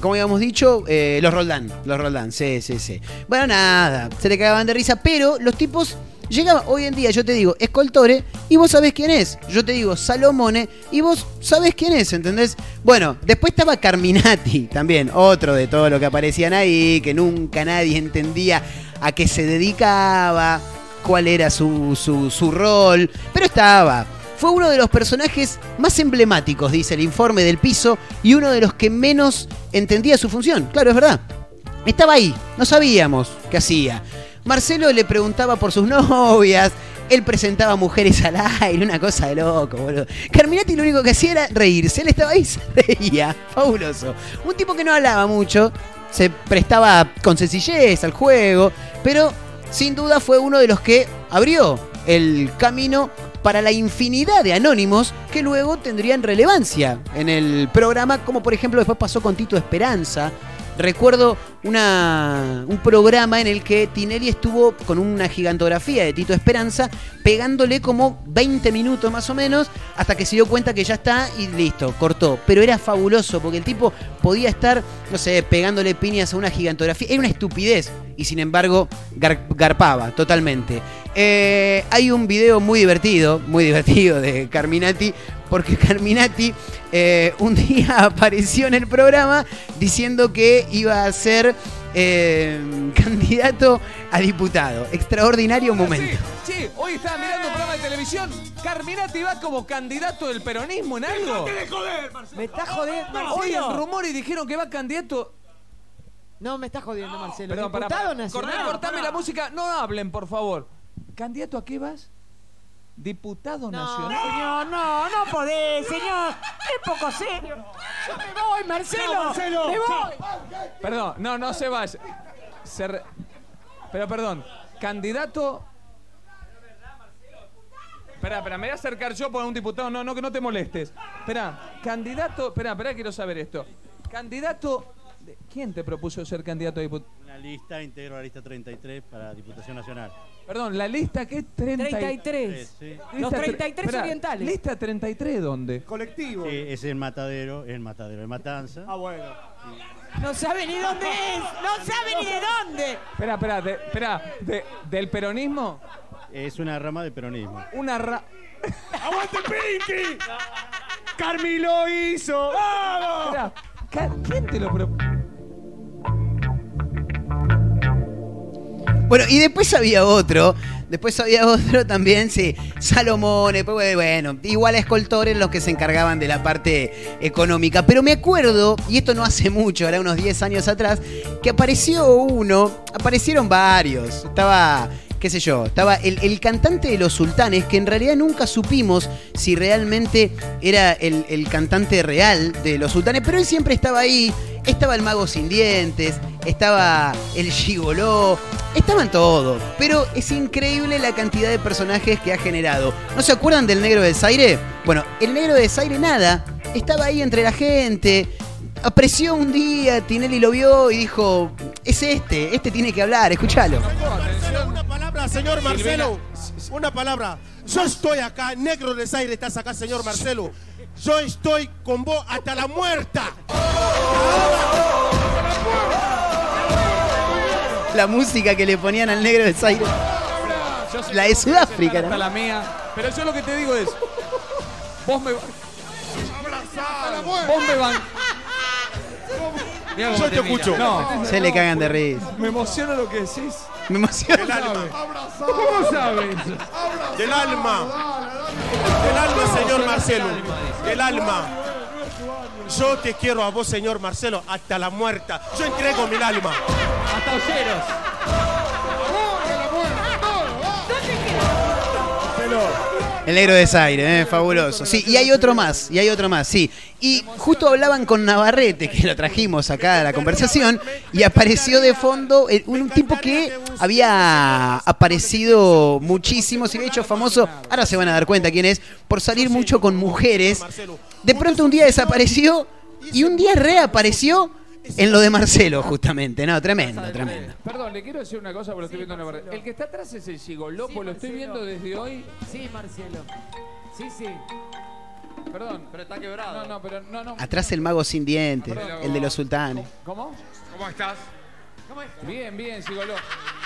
como habíamos dicho, Eh, los Roldán. Los Roldán, sí, sí, sí. Bueno, nada, se le cagaban de risa, pero los tipos llegaban, hoy en día yo te digo escoltore y vos sabés quién es. Yo te digo Salomone y vos sabés quién es, ¿entendés? Bueno, después estaba Carminati también, otro de todo lo que aparecían ahí, que nunca nadie entendía a qué se dedicaba, cuál era su, su, su rol, pero estaba. Fue uno de los personajes más emblemáticos, dice el informe del piso, y uno de los que menos entendía su función. Claro, es verdad. Estaba ahí, no sabíamos qué hacía. Marcelo le preguntaba por sus novias, él presentaba mujeres al aire, una cosa de loco, boludo. Carminati lo único que hacía era reírse, él estaba ahí y se reía, fabuloso. Un tipo que no hablaba mucho, se prestaba con sencillez al juego, pero sin duda fue uno de los que abrió el camino para la infinidad de anónimos que luego tendrían relevancia en el programa, como por ejemplo después pasó con Tito Esperanza. Recuerdo una, un programa en el que Tinelli estuvo con una gigantografía de Tito Esperanza, pegándole como 20 minutos más o menos, hasta que se dio cuenta que ya está y listo, cortó. Pero era fabuloso, porque el tipo podía estar, no sé, pegándole piñas a una gigantografía. Era una estupidez. Y sin embargo, gar- garpaba totalmente. Eh, hay un video muy divertido, muy divertido de Carminati, porque Carminati eh, un día apareció en el programa diciendo que iba a ser eh, candidato a diputado. Extraordinario momento. Sí, sí, hoy estaba mirando un programa de televisión. Carminati va como candidato del peronismo en algo. Me está jodiendo, Hoy Marcelo. en rumores dijeron que va candidato. No, me está jodiendo, Marcelo. Perdón, Diputado pará. nacional. Cortá- cortame la música. No hablen, por favor. ¿Candidato a qué vas? Diputado No, nacional. señor, no, no podés, señor. Es poco serio. Yo me voy, Marcelo. No, Marcelo. Me voy. Perdón, no, no se vaya. Se re- Pero perdón, candidato. Espera, espera, me voy a acercar yo por un diputado. No, no, que no te molestes. Espera, candidato. Espera, espera, quiero saber esto. Candidato. ¿Quién te propuso ser candidato a diputado? Lista, integro la lista 33 para Diputación Nacional. Perdón, la lista que es 30 y- 33. Sí, Lista Los tre- 33 espera, orientales. ¿Lista 33 dónde? Colectivo. Sí, es el matadero, es el matadero de Matanza. Ah, bueno. No sabe ni dónde es. No sabe ni de dónde. Espera, espera, de- espera, de- ¿del peronismo? Es una rama del peronismo. Una ra... ¡Aguante Pinky! ¡Carmi lo hizo! ¡Vamos! Ca- ¿quién te lo propuso? Bueno, y después había otro. Después había otro también, sí. Salomón, bueno, igual a escoltores los que se encargaban de la parte económica. Pero me acuerdo, y esto no hace mucho, era unos 10 años atrás, que apareció uno, aparecieron varios. Estaba, qué sé yo, estaba el, el cantante de los sultanes, que en realidad nunca supimos si realmente era el, el cantante real de los sultanes, pero él siempre estaba ahí. Estaba el mago sin dientes, estaba el gigoló, estaban todos. Pero es increíble la cantidad de personajes que ha generado. ¿No se acuerdan del negro del Zaire? Bueno, el negro del Zaire nada, estaba ahí entre la gente. Apreció un día, Tinelli lo vio y dijo, es este, este tiene que hablar, escúchalo. Una palabra, señor Marcelo. Una palabra. Yo estoy acá, negro de Zaire, estás acá, señor Marcelo. Yo estoy con vos hasta la muerta. La música que le ponían al negro del Zaire. La de Sudáfrica, ¿no? hasta la mía. Pero yo lo que te digo es. Vos me. Vos me van. Mirá cómo Yo te escucho. No, Se le cagan de risa. me emociona lo que decís. Me emociona. Del alma. ¿Cómo sabes? Del alma. Del alma, señor Marcelo. el alma. Yo te quiero a vos, señor Marcelo, hasta la muerta. Yo entrego mi alma. Hasta Oceros. El negro de Zaire, ¿eh? fabuloso. Sí, y hay otro más, y hay otro más, sí. Y justo hablaban con Navarrete, que lo trajimos acá a la conversación, y apareció de fondo eh, un tipo que había aparecido muchísimo, se había hecho famoso, ahora se van a dar cuenta quién es, por salir mucho con mujeres. De pronto un día desapareció y un día reapareció en lo de Marcelo, justamente. No, tremendo, tremendo. Perdón, le quiero decir una cosa porque lo estoy viendo en la verdad. El que está atrás es el gigoló, pues lo estoy viendo desde hoy. Sí, Marcelo. Sí, sí. Perdón. Pero está quebrado. No, no, pero no, no. Atrás el mago sin dientes, el de los sultanes. ¿Cómo? ¿Cómo estás? Bien, bien, Gigoló.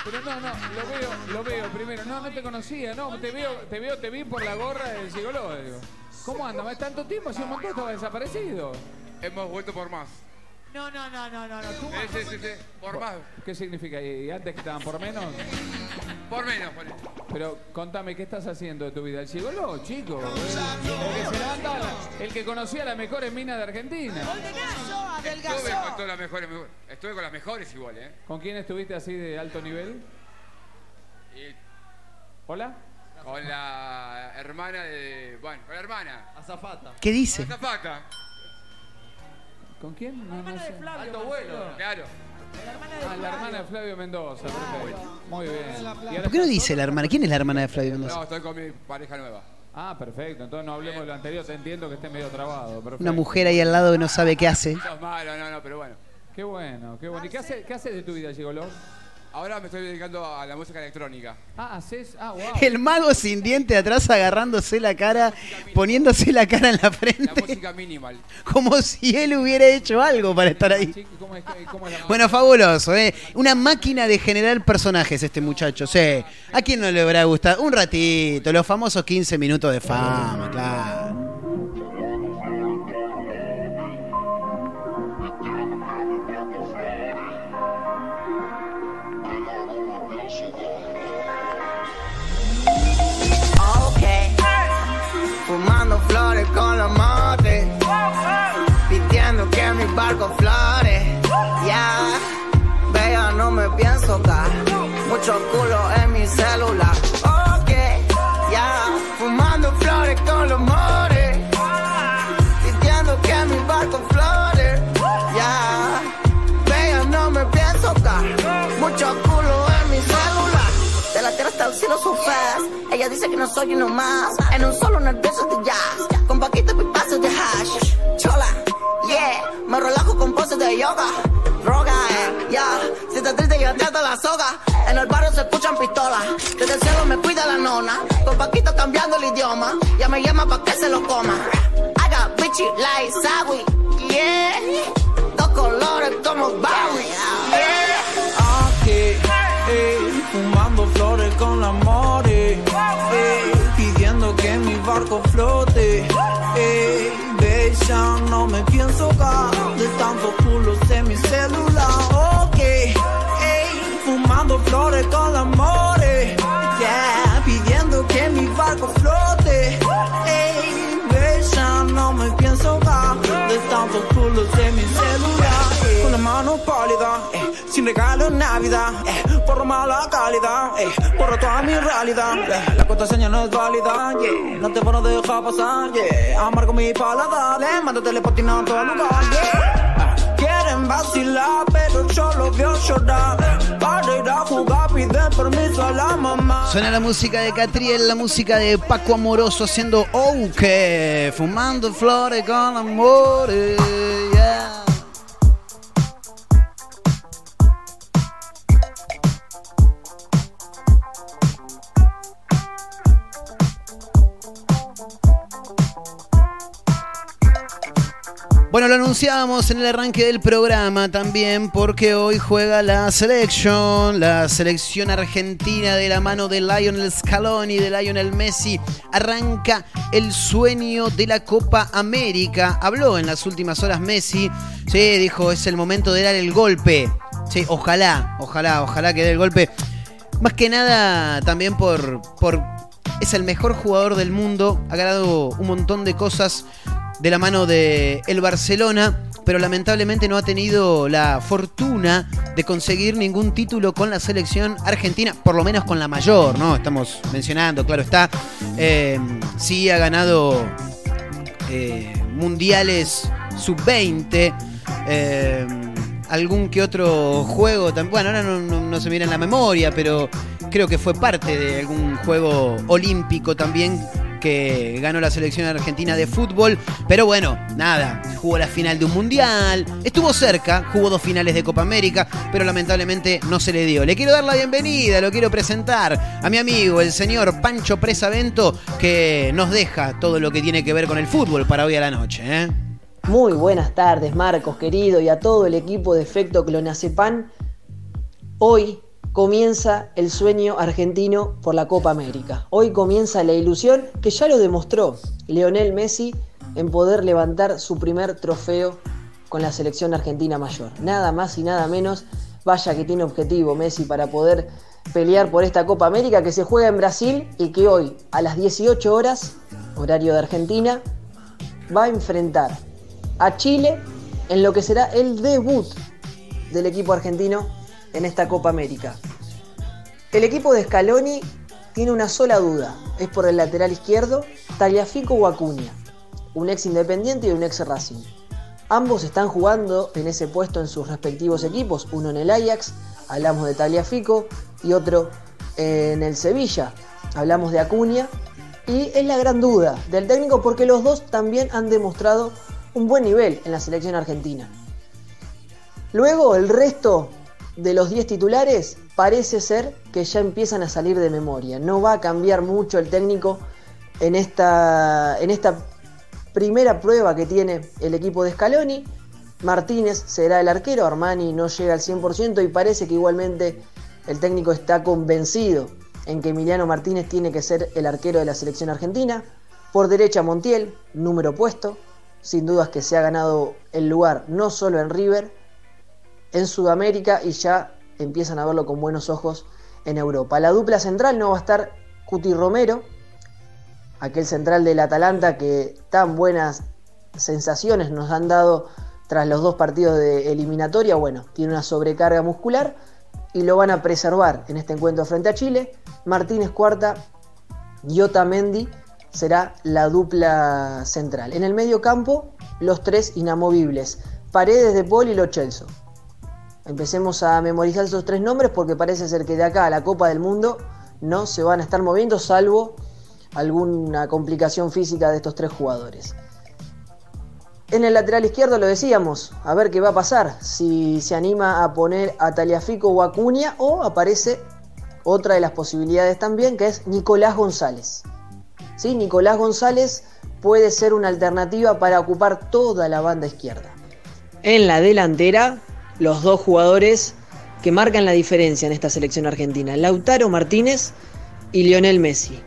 Pero no, no, lo veo, lo veo primero. No, no te conocía, no, te veo, te veo, te vi por la gorra del Gigoló, digo. ¿Cómo anda? ¿Va tanto tiempo? Hace un montón estaba desaparecido. Hemos vuelto por más. No, no, no, no, no. no. Tú, Sí, sí, sí, sí. Por más. ¿Qué significa? ¿Y antes que estaban por menos? Por menos, por eso. Pero contame, ¿qué estás haciendo de tu vida? El gigoló, chico. El que se levanta, la- el que conocía las mejores minas de Argentina. Estuve con todas las mejores. Estuve con las mejores igual, ¿eh? ¿Con quién estuviste así de alto nivel? Y ¿Hola? con la hermana de. Bueno, con la hermana. Azafata. ¿Qué dice? Azafata. ¿Con quién? No, no sé. Alto vuelo. Claro. Ah, la hermana de Flavio Mendoza, perfecto. Muy bien. ¿Y ahora ¿Por qué no dice la hermana? ¿Quién es la hermana de Flavio Mendoza? No, estoy con mi pareja nueva. Ah, perfecto. Entonces no hablemos de lo anterior. Te entiendo que esté medio trabado. Perfecto. Una mujer ahí al lado que no sabe qué hace. Sos malo, no, no, pero bueno. Qué bueno, qué bueno. ¿Y qué haces qué haces de tu vida, Gigoló? Ahora me estoy dedicando a la música electrónica. Ah, haces. Ah, wow. El mago sin diente atrás agarrándose la cara, poniéndose la cara en la La frente, música minimal. como si él hubiera hecho algo para estar ahí. Chico, ¿Cómo es, cómo es la Bueno, fabuloso, ¿eh? Una máquina de generar personajes este muchacho, sí. ¿A quién no le habrá gustado? Un ratito, los famosos 15 minutos de fama, claro. Mucho culo en mi celular. Ok, ya, fumando flores con los mores, pidiendo que mi barco flore. Ya, vea, no me pienso caer, mucho culo en mi celular. De la tierra hasta el cielo su fast. Ella dice que no soy uno más. En un solo nervioso de jazz. Con paquito y pasos de hash. Chola, yeah. Me relajo con poses de yoga. Droga, yeah. Triste, yo trato la soga. En el barrio se escuchan pistolas. Desde el cielo me cuida la nona. Con paquito cambiando el idioma. Ya me llama pa' que se lo coma. Got bitchy like Sawi, yeah. Dos colores como Barry, yeah. Aquí, ey, fumando flores con la more, ey, pidiendo que mi barco flote, ey, bella, no me pienso caer de tantos culos en mi celular, flores con la more, yeah, pidiendo que mi barco flote, ey, bella, no me pienso caer de tantos culos en mi celular, con la mano pálida, eh, sin regalo en Navidad, eh, por mala calidad, eh, por toda mi realidad, eh, la contraseña no es válida, yeah, no te van a dejar pasar, yeah, amargo mi paladar, eh, mándate a todo lugar, yeah. Vacilar, pero yo los veo llorar. Para ir a jugar, piden permiso a la mamá. Suena la música de Catriel, la música de Paco Amoroso haciendo OK, fumando flores con amores, yeah. En el arranque del programa también porque hoy juega la selección, la selección argentina de la mano de Lionel Scaloni, de Lionel Messi. Arranca el sueño de la Copa América. Habló en las últimas horas Messi, sí, dijo, es el momento de dar el golpe. Sí, ojalá, ojalá, ojalá que dé el golpe. Más que nada también por, por es el mejor jugador del mundo, ha ganado un montón de cosas de la mano de el Barcelona, pero lamentablemente no ha tenido la fortuna de conseguir ningún título con la selección argentina, por lo menos con la mayor, ¿no? Estamos mencionando, claro está. Eh, sí ha ganado eh, mundiales sub-20. eh, algún que otro juego. Bueno, ahora no, no- no se mira en la memoria, pero creo que fue parte de algún juego olímpico también que ganó la selección argentina de fútbol. Pero bueno, nada, jugó la final de un mundial, estuvo cerca, jugó dos finales de Copa América, pero lamentablemente no se le dio. Le quiero dar la bienvenida, lo quiero presentar a mi amigo, el señor Pancho Presavento, que nos deja todo lo que tiene que ver con el fútbol para hoy a la noche. ¿eh? Muy buenas tardes, Marcos, querido, y a todo el equipo de Efecto Clonazepam. Hoy comienza el sueño argentino por la Copa América. Hoy comienza la ilusión que ya lo demostró Leonel Messi en poder levantar su primer trofeo con la selección argentina mayor. Nada más y nada menos, vaya que tiene objetivo Messi para poder pelear por esta Copa América que se juega en Brasil y que hoy a las 18 horas, horario de Argentina, va a enfrentar a Chile en lo que será el debut del equipo argentino en esta Copa América. El equipo de Scaloni tiene una sola duda, es por el lateral izquierdo, Tagliafico o Acuña, un ex Independiente y un ex Racing. Ambos están jugando en ese puesto en sus respectivos equipos, uno en el Ajax, hablamos de Tagliafico, y otro en el Sevilla, hablamos de Acuña, y es la gran duda del técnico porque los dos también han demostrado un buen nivel en la selección argentina. Luego el resto de los 10 titulares parece ser que ya empiezan a salir de memoria. No va a cambiar mucho el técnico en esta, en esta primera prueba que tiene el equipo de Scaloni. Martínez será el arquero, Armani no llega al 100% y parece que igualmente el técnico está convencido en que Emiliano Martínez tiene que ser el arquero de la selección argentina. Por derecha Montiel, número puesto, sin dudas que se ha ganado el lugar no solo en River, en Sudamérica y ya empiezan a verlo con buenos ojos en Europa. La dupla central no va a estar Cuti Romero, aquel central del Atalanta que tan buenas sensaciones nos han dado tras los dos partidos de eliminatoria. Bueno, tiene una sobrecarga muscular y lo van a preservar en este encuentro frente a Chile. Martínez Cuarta y Otamendi será la dupla central. En el medio campo, los tres inamovibles, Paredes de Paul y Lo. Empecemos a memorizar esos tres nombres porque parece ser que de acá a la Copa del Mundo no se van a estar moviendo salvo alguna complicación física de estos tres jugadores. En el lateral izquierdo lo decíamos, a ver qué va a pasar, si se anima a poner a Taliafico o Acuña o aparece otra de las posibilidades también que es Nicolás González. ¿Sí? Nicolás González puede ser una alternativa para ocupar toda la banda izquierda. En la delantera, los dos jugadores que marcan la diferencia en esta selección argentina, Lautaro Martínez y Lionel Messi.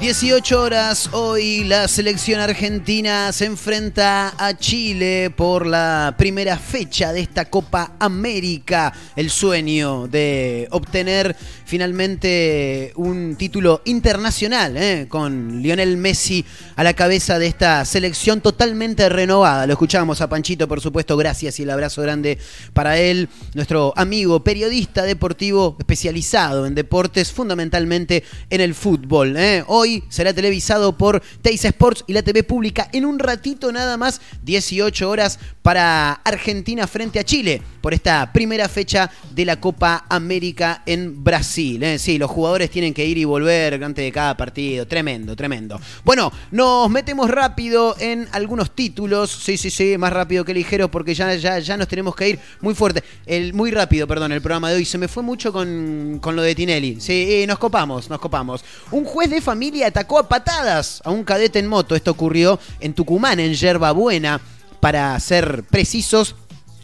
18 horas, hoy la selección argentina se enfrenta a Chile por la primera fecha de esta Copa América. El sueño de obtener finalmente un título internacional ¿eh? con Lionel Messi a la cabeza de esta selección totalmente renovada. Lo escuchamos a Panchito, por supuesto, gracias y el abrazo grande para él, nuestro amigo periodista deportivo especializado en deportes, fundamentalmente en el fútbol. ¿eh? Hoy será televisado por Teis Sports y la TV pública en un ratito nada más, 18 horas para Argentina frente a Chile por esta primera fecha de la Copa América en Brasil. ¿eh? Sí, los jugadores tienen que ir y volver antes de cada partido. Tremendo, tremendo. Bueno, nos metemos rápido en algunos títulos. Sí, sí, sí, más rápido que ligero porque ya, ya, ya nos tenemos que ir muy fuerte. El, muy rápido, perdón, el programa de hoy. Se me fue mucho con, con lo de Tinelli. Sí, nos copamos, nos copamos. Un juez de familia atacó a patadas a un cadete en moto. Esto ocurrió en Tucumán, en Yerba Buena, para ser precisos.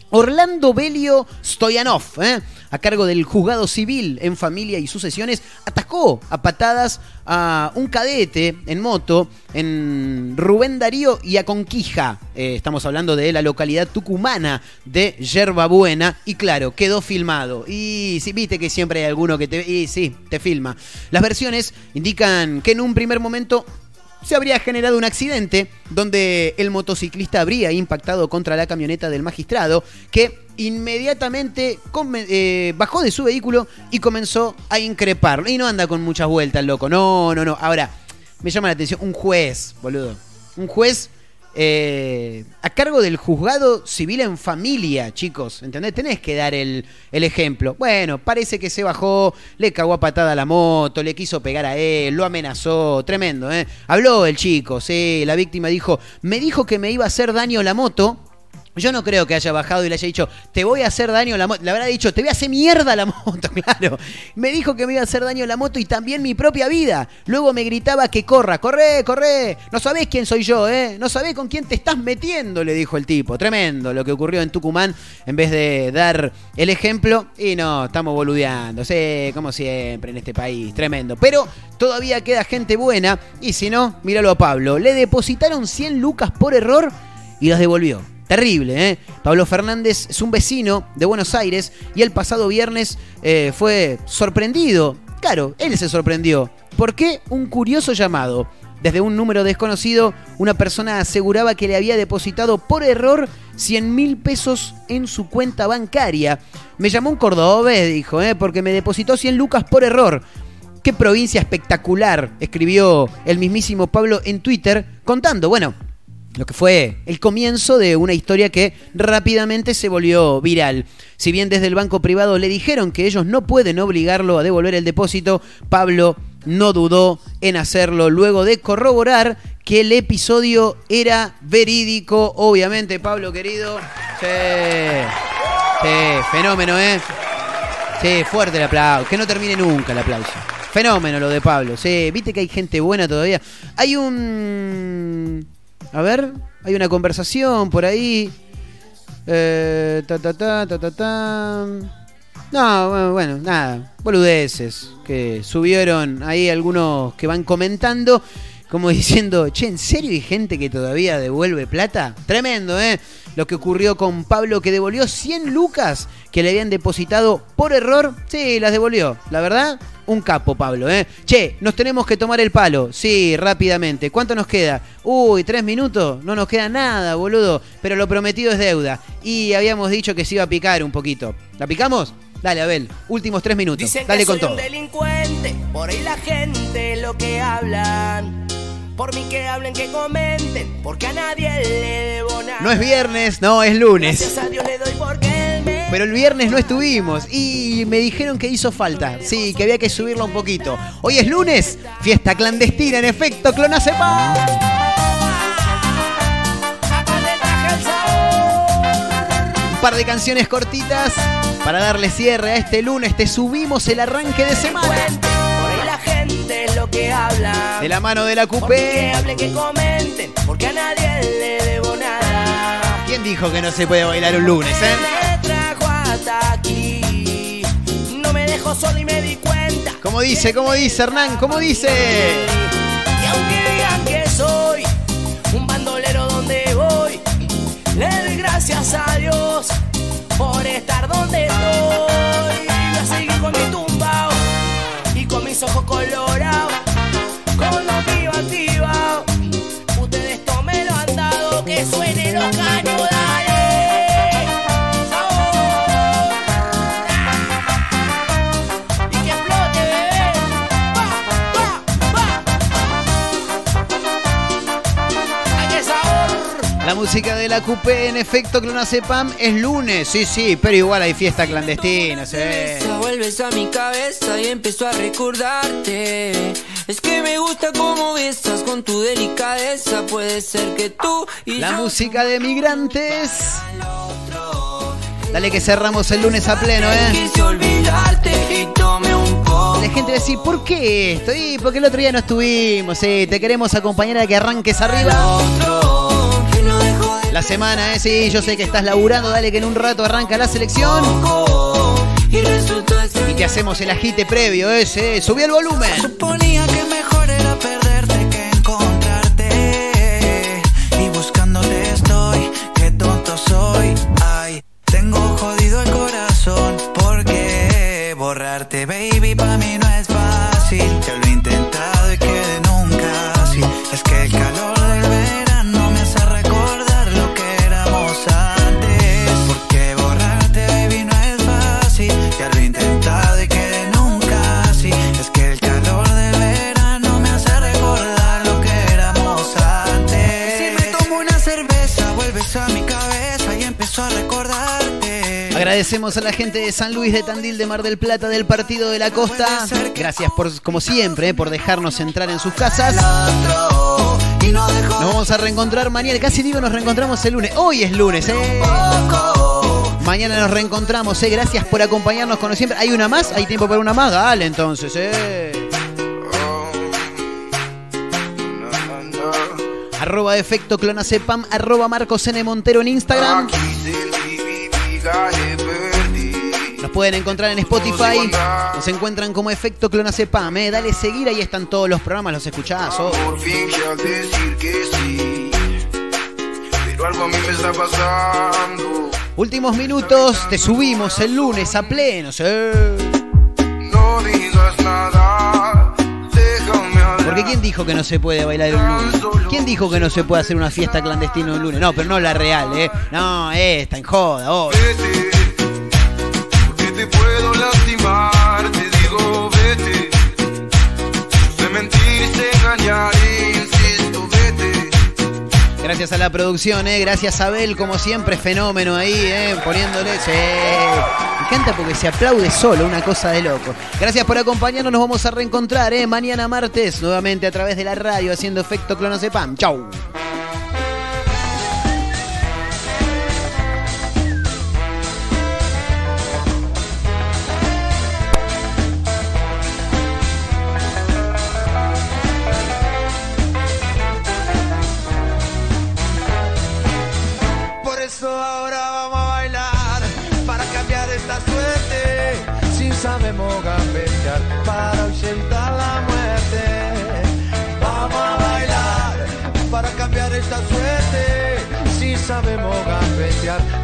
Orlando Belio Stoyanov, ¿eh? a cargo del juzgado civil en familia y sucesiones, atacó a patadas a un cadete en moto en Rubén Darío y a Conquija. Eh, estamos hablando de la localidad tucumana de Yerba Buena. Y claro, quedó filmado. Y sí, viste que siempre hay alguno que te. Y sí, te filma. Las versiones indican que en un primer momento se habría generado un accidente donde el motociclista habría impactado contra la camioneta del magistrado, que inmediatamente eh, bajó de su vehículo y comenzó a increparlo. Y no anda con muchas vueltas, loco. No, no, no. Ahora, me llama la atención un juez, boludo. Un juez eh, a cargo del juzgado civil en familia, chicos. ¿Entendés? Tenés que dar el, el ejemplo. Bueno, parece que se bajó, le cagó a patada la moto, le quiso pegar a él, lo amenazó. Tremendo, ¿eh? Habló el chico, sí. La víctima dijo: Me dijo que me iba a hacer daño la moto. Yo no creo que haya bajado y le haya dicho, te voy a hacer daño la moto. Le habrá dicho, te voy a hacer mierda la moto, claro. Me dijo que me iba a hacer daño la moto y también mi propia vida. Luego me gritaba que corra, corre, corre. No sabés quién soy yo, ¿eh? No sabés con quién te estás metiendo, le dijo el tipo. Tremendo lo que ocurrió en Tucumán. En vez de dar el ejemplo, y no, estamos boludeando. Sí, como siempre en este país. Tremendo. Pero todavía queda gente buena. Y si no, míralo a Pablo. Le depositaron 100 lucas por error y las devolvió. Terrible, ¿eh? Pablo Fernández es un vecino de Buenos Aires y el pasado viernes eh, fue sorprendido. Claro, él se sorprendió. ¿Por qué? Un curioso llamado. Desde un número desconocido, una persona aseguraba que le había depositado por error 100 mil pesos en su cuenta bancaria. Me llamó un cordobés, dijo, ¿eh? porque me depositó 100 lucas por error. Qué provincia espectacular, escribió el mismísimo Pablo en Twitter, contando, bueno, lo que fue el comienzo de una historia que rápidamente se volvió viral. Si bien desde el banco privado le dijeron que ellos no pueden obligarlo a devolver el depósito, Pablo no dudó en hacerlo luego de corroborar que el episodio era verídico, obviamente, Pablo querido. Sí, sí, fenómeno, ¿eh? Sí, fuerte el aplauso. Que no termine nunca el aplauso. Fenómeno lo de Pablo. Sí, viste que hay gente buena todavía. Hay un. A ver, hay una conversación por ahí. Eh, ta, ta, ta, ta, ta. No, bueno, nada. Boludeces. Que subieron ahí algunos que van comentando. Como diciendo, che, ¿en serio hay gente que todavía devuelve plata? Tremendo, ¿eh? Lo que ocurrió con Pablo que devolvió 100 lucas que le habían depositado por error. Sí, las devolvió. La verdad, un capo, Pablo, ¿eh? Che, nos tenemos que tomar el palo. Sí, rápidamente. ¿Cuánto nos queda? Uy, tres minutos. No nos queda nada, boludo. Pero lo prometido es deuda. Y habíamos dicho que se iba a picar un poquito. ¿La picamos? Dale, Abel. Últimos tres minutos. Dicen Dale que con soy todo. un delincuente, por ahí la gente lo que hablan. Por mí que hablen, que comenten, porque a nadie le debo nada. No es viernes, no, es lunes. Gracias a Dios le doy porque él me... Pero el viernes no estuvimos y me dijeron que hizo falta. Sí, que había que subirlo un poquito. Hoy es lunes, fiesta clandestina, en efecto, Clonacepa. Un par de canciones cortitas para darle cierre a este lunes. Te subimos el arranque de semana. Lo que habla. De la mano de la Por mí Coupé. que hablen, que comenten, porque a nadie le debo nada. ¿Quién dijo que no se puede bailar un lunes, eh? Me trajo hasta aquí. No me dejó solo y me di cuenta. ¿Cómo dice? ¿Cómo dice, Hernán? ¿Cómo dice? Y aunque digan que soy un bandolero donde voy, le doy gracias a Dios por estar donde estoy. Voy a seguir con mi tumbao y con mis ojos colorados, ọ̀kadà. La música de la Coupé, en efecto, Clonacepam es lunes. Sí, sí, pero igual hay fiesta clandestina, sí. Esa vuelves a mi cabeza y empiezo a recordarte. Es que me gusta cómo besas con tu delicadeza. Puede ser que tú y La yo música de migrantes. Dale que cerramos el lunes a pleno, ¿eh? La gente va a decir, ¿por qué esto? Y porque el otro día no estuvimos, sí. Te queremos acompañar a que arranques arriba. La semana, ¿eh? Sí, yo sé que estás laburando. Dale que en un rato arranca la selección. Y te hacemos el agite previo, ese. Subí el volumen. Agradecemos a la gente de San Luis de Tandil, de Mar del Plata, del Partido de la Costa. Gracias por, como siempre, eh, por dejarnos entrar en sus casas. Nos vamos a reencontrar mañana. Casi digo nos reencontramos el lunes. Hoy es lunes, ¿eh? Mañana nos reencontramos, ¿eh? Gracias por acompañarnos como siempre. ¿Hay una más? ¿Hay tiempo para una más? Dale, entonces, ¿eh? Arroba efecto clonacepam, arroba Marcos N. En Instagram. Pueden encontrar en Spotify. Nos encuentran como efecto clonacepam. ¿eh? Dale seguir, ahí están todos los programas, los escuchás. oh. Por fin que al decir que sí, pero algo a mí me está pasando. Últimos minutos, te subimos el lunes a pleno. ¿sí? No digas nada. Porque ¿quién dijo que no se puede bailar un lunes? ¿Quién dijo que no se puede hacer una fiesta clandestina un lunes? No, pero no la real, ¿eh? No, esta, en joda, oh. Te puedo lastimar, te digo vete. Vete. Gracias a la producción, ¿eh? Gracias Abel, como siempre, fenómeno ahí, ¿eh? Poniéndole... Me encanta porque se aplaude solo, una cosa de loco. Gracias por acompañarnos, nos vamos a reencontrar, ¿eh? Mañana martes, nuevamente a través de la radio, haciendo efecto clonocepam. Chau.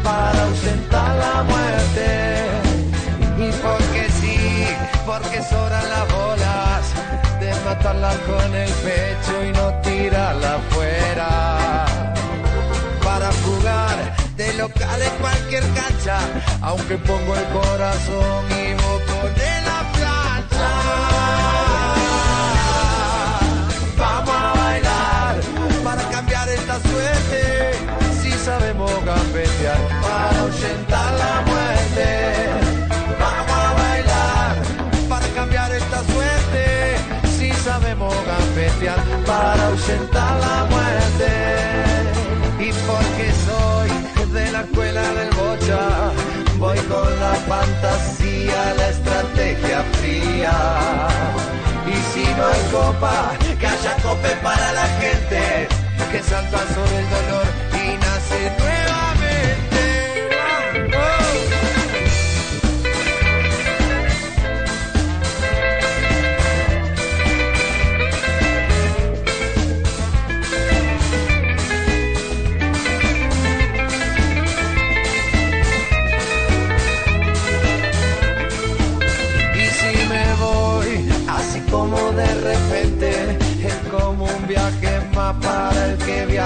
Para ahuyentar la muerte. Y porque sí, porque sobran las bolas de matarla con el pecho y no tirarla afuera para jugar de local en cualquier cancha, aunque pongo el corazón y vos sabemos gambetear para ahuyentar la muerte. Vamos a bailar para cambiar esta suerte, si sabemos gambetear para ahuyentar la muerte y porque soy de la escuela del bocha, voy con la fantasía, la estrategia fría. Y si no hay copa, que haya cope para la gente, que salta sobre el dolor y nace nuevamente.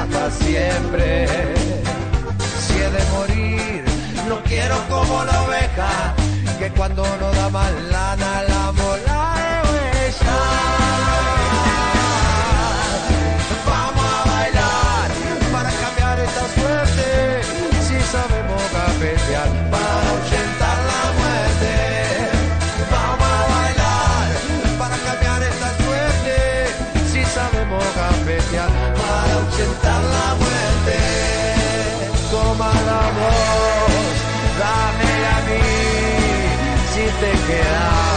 Viaja siempre. Si he de morir, no quiero como la oveja, que cuando no da lana la Si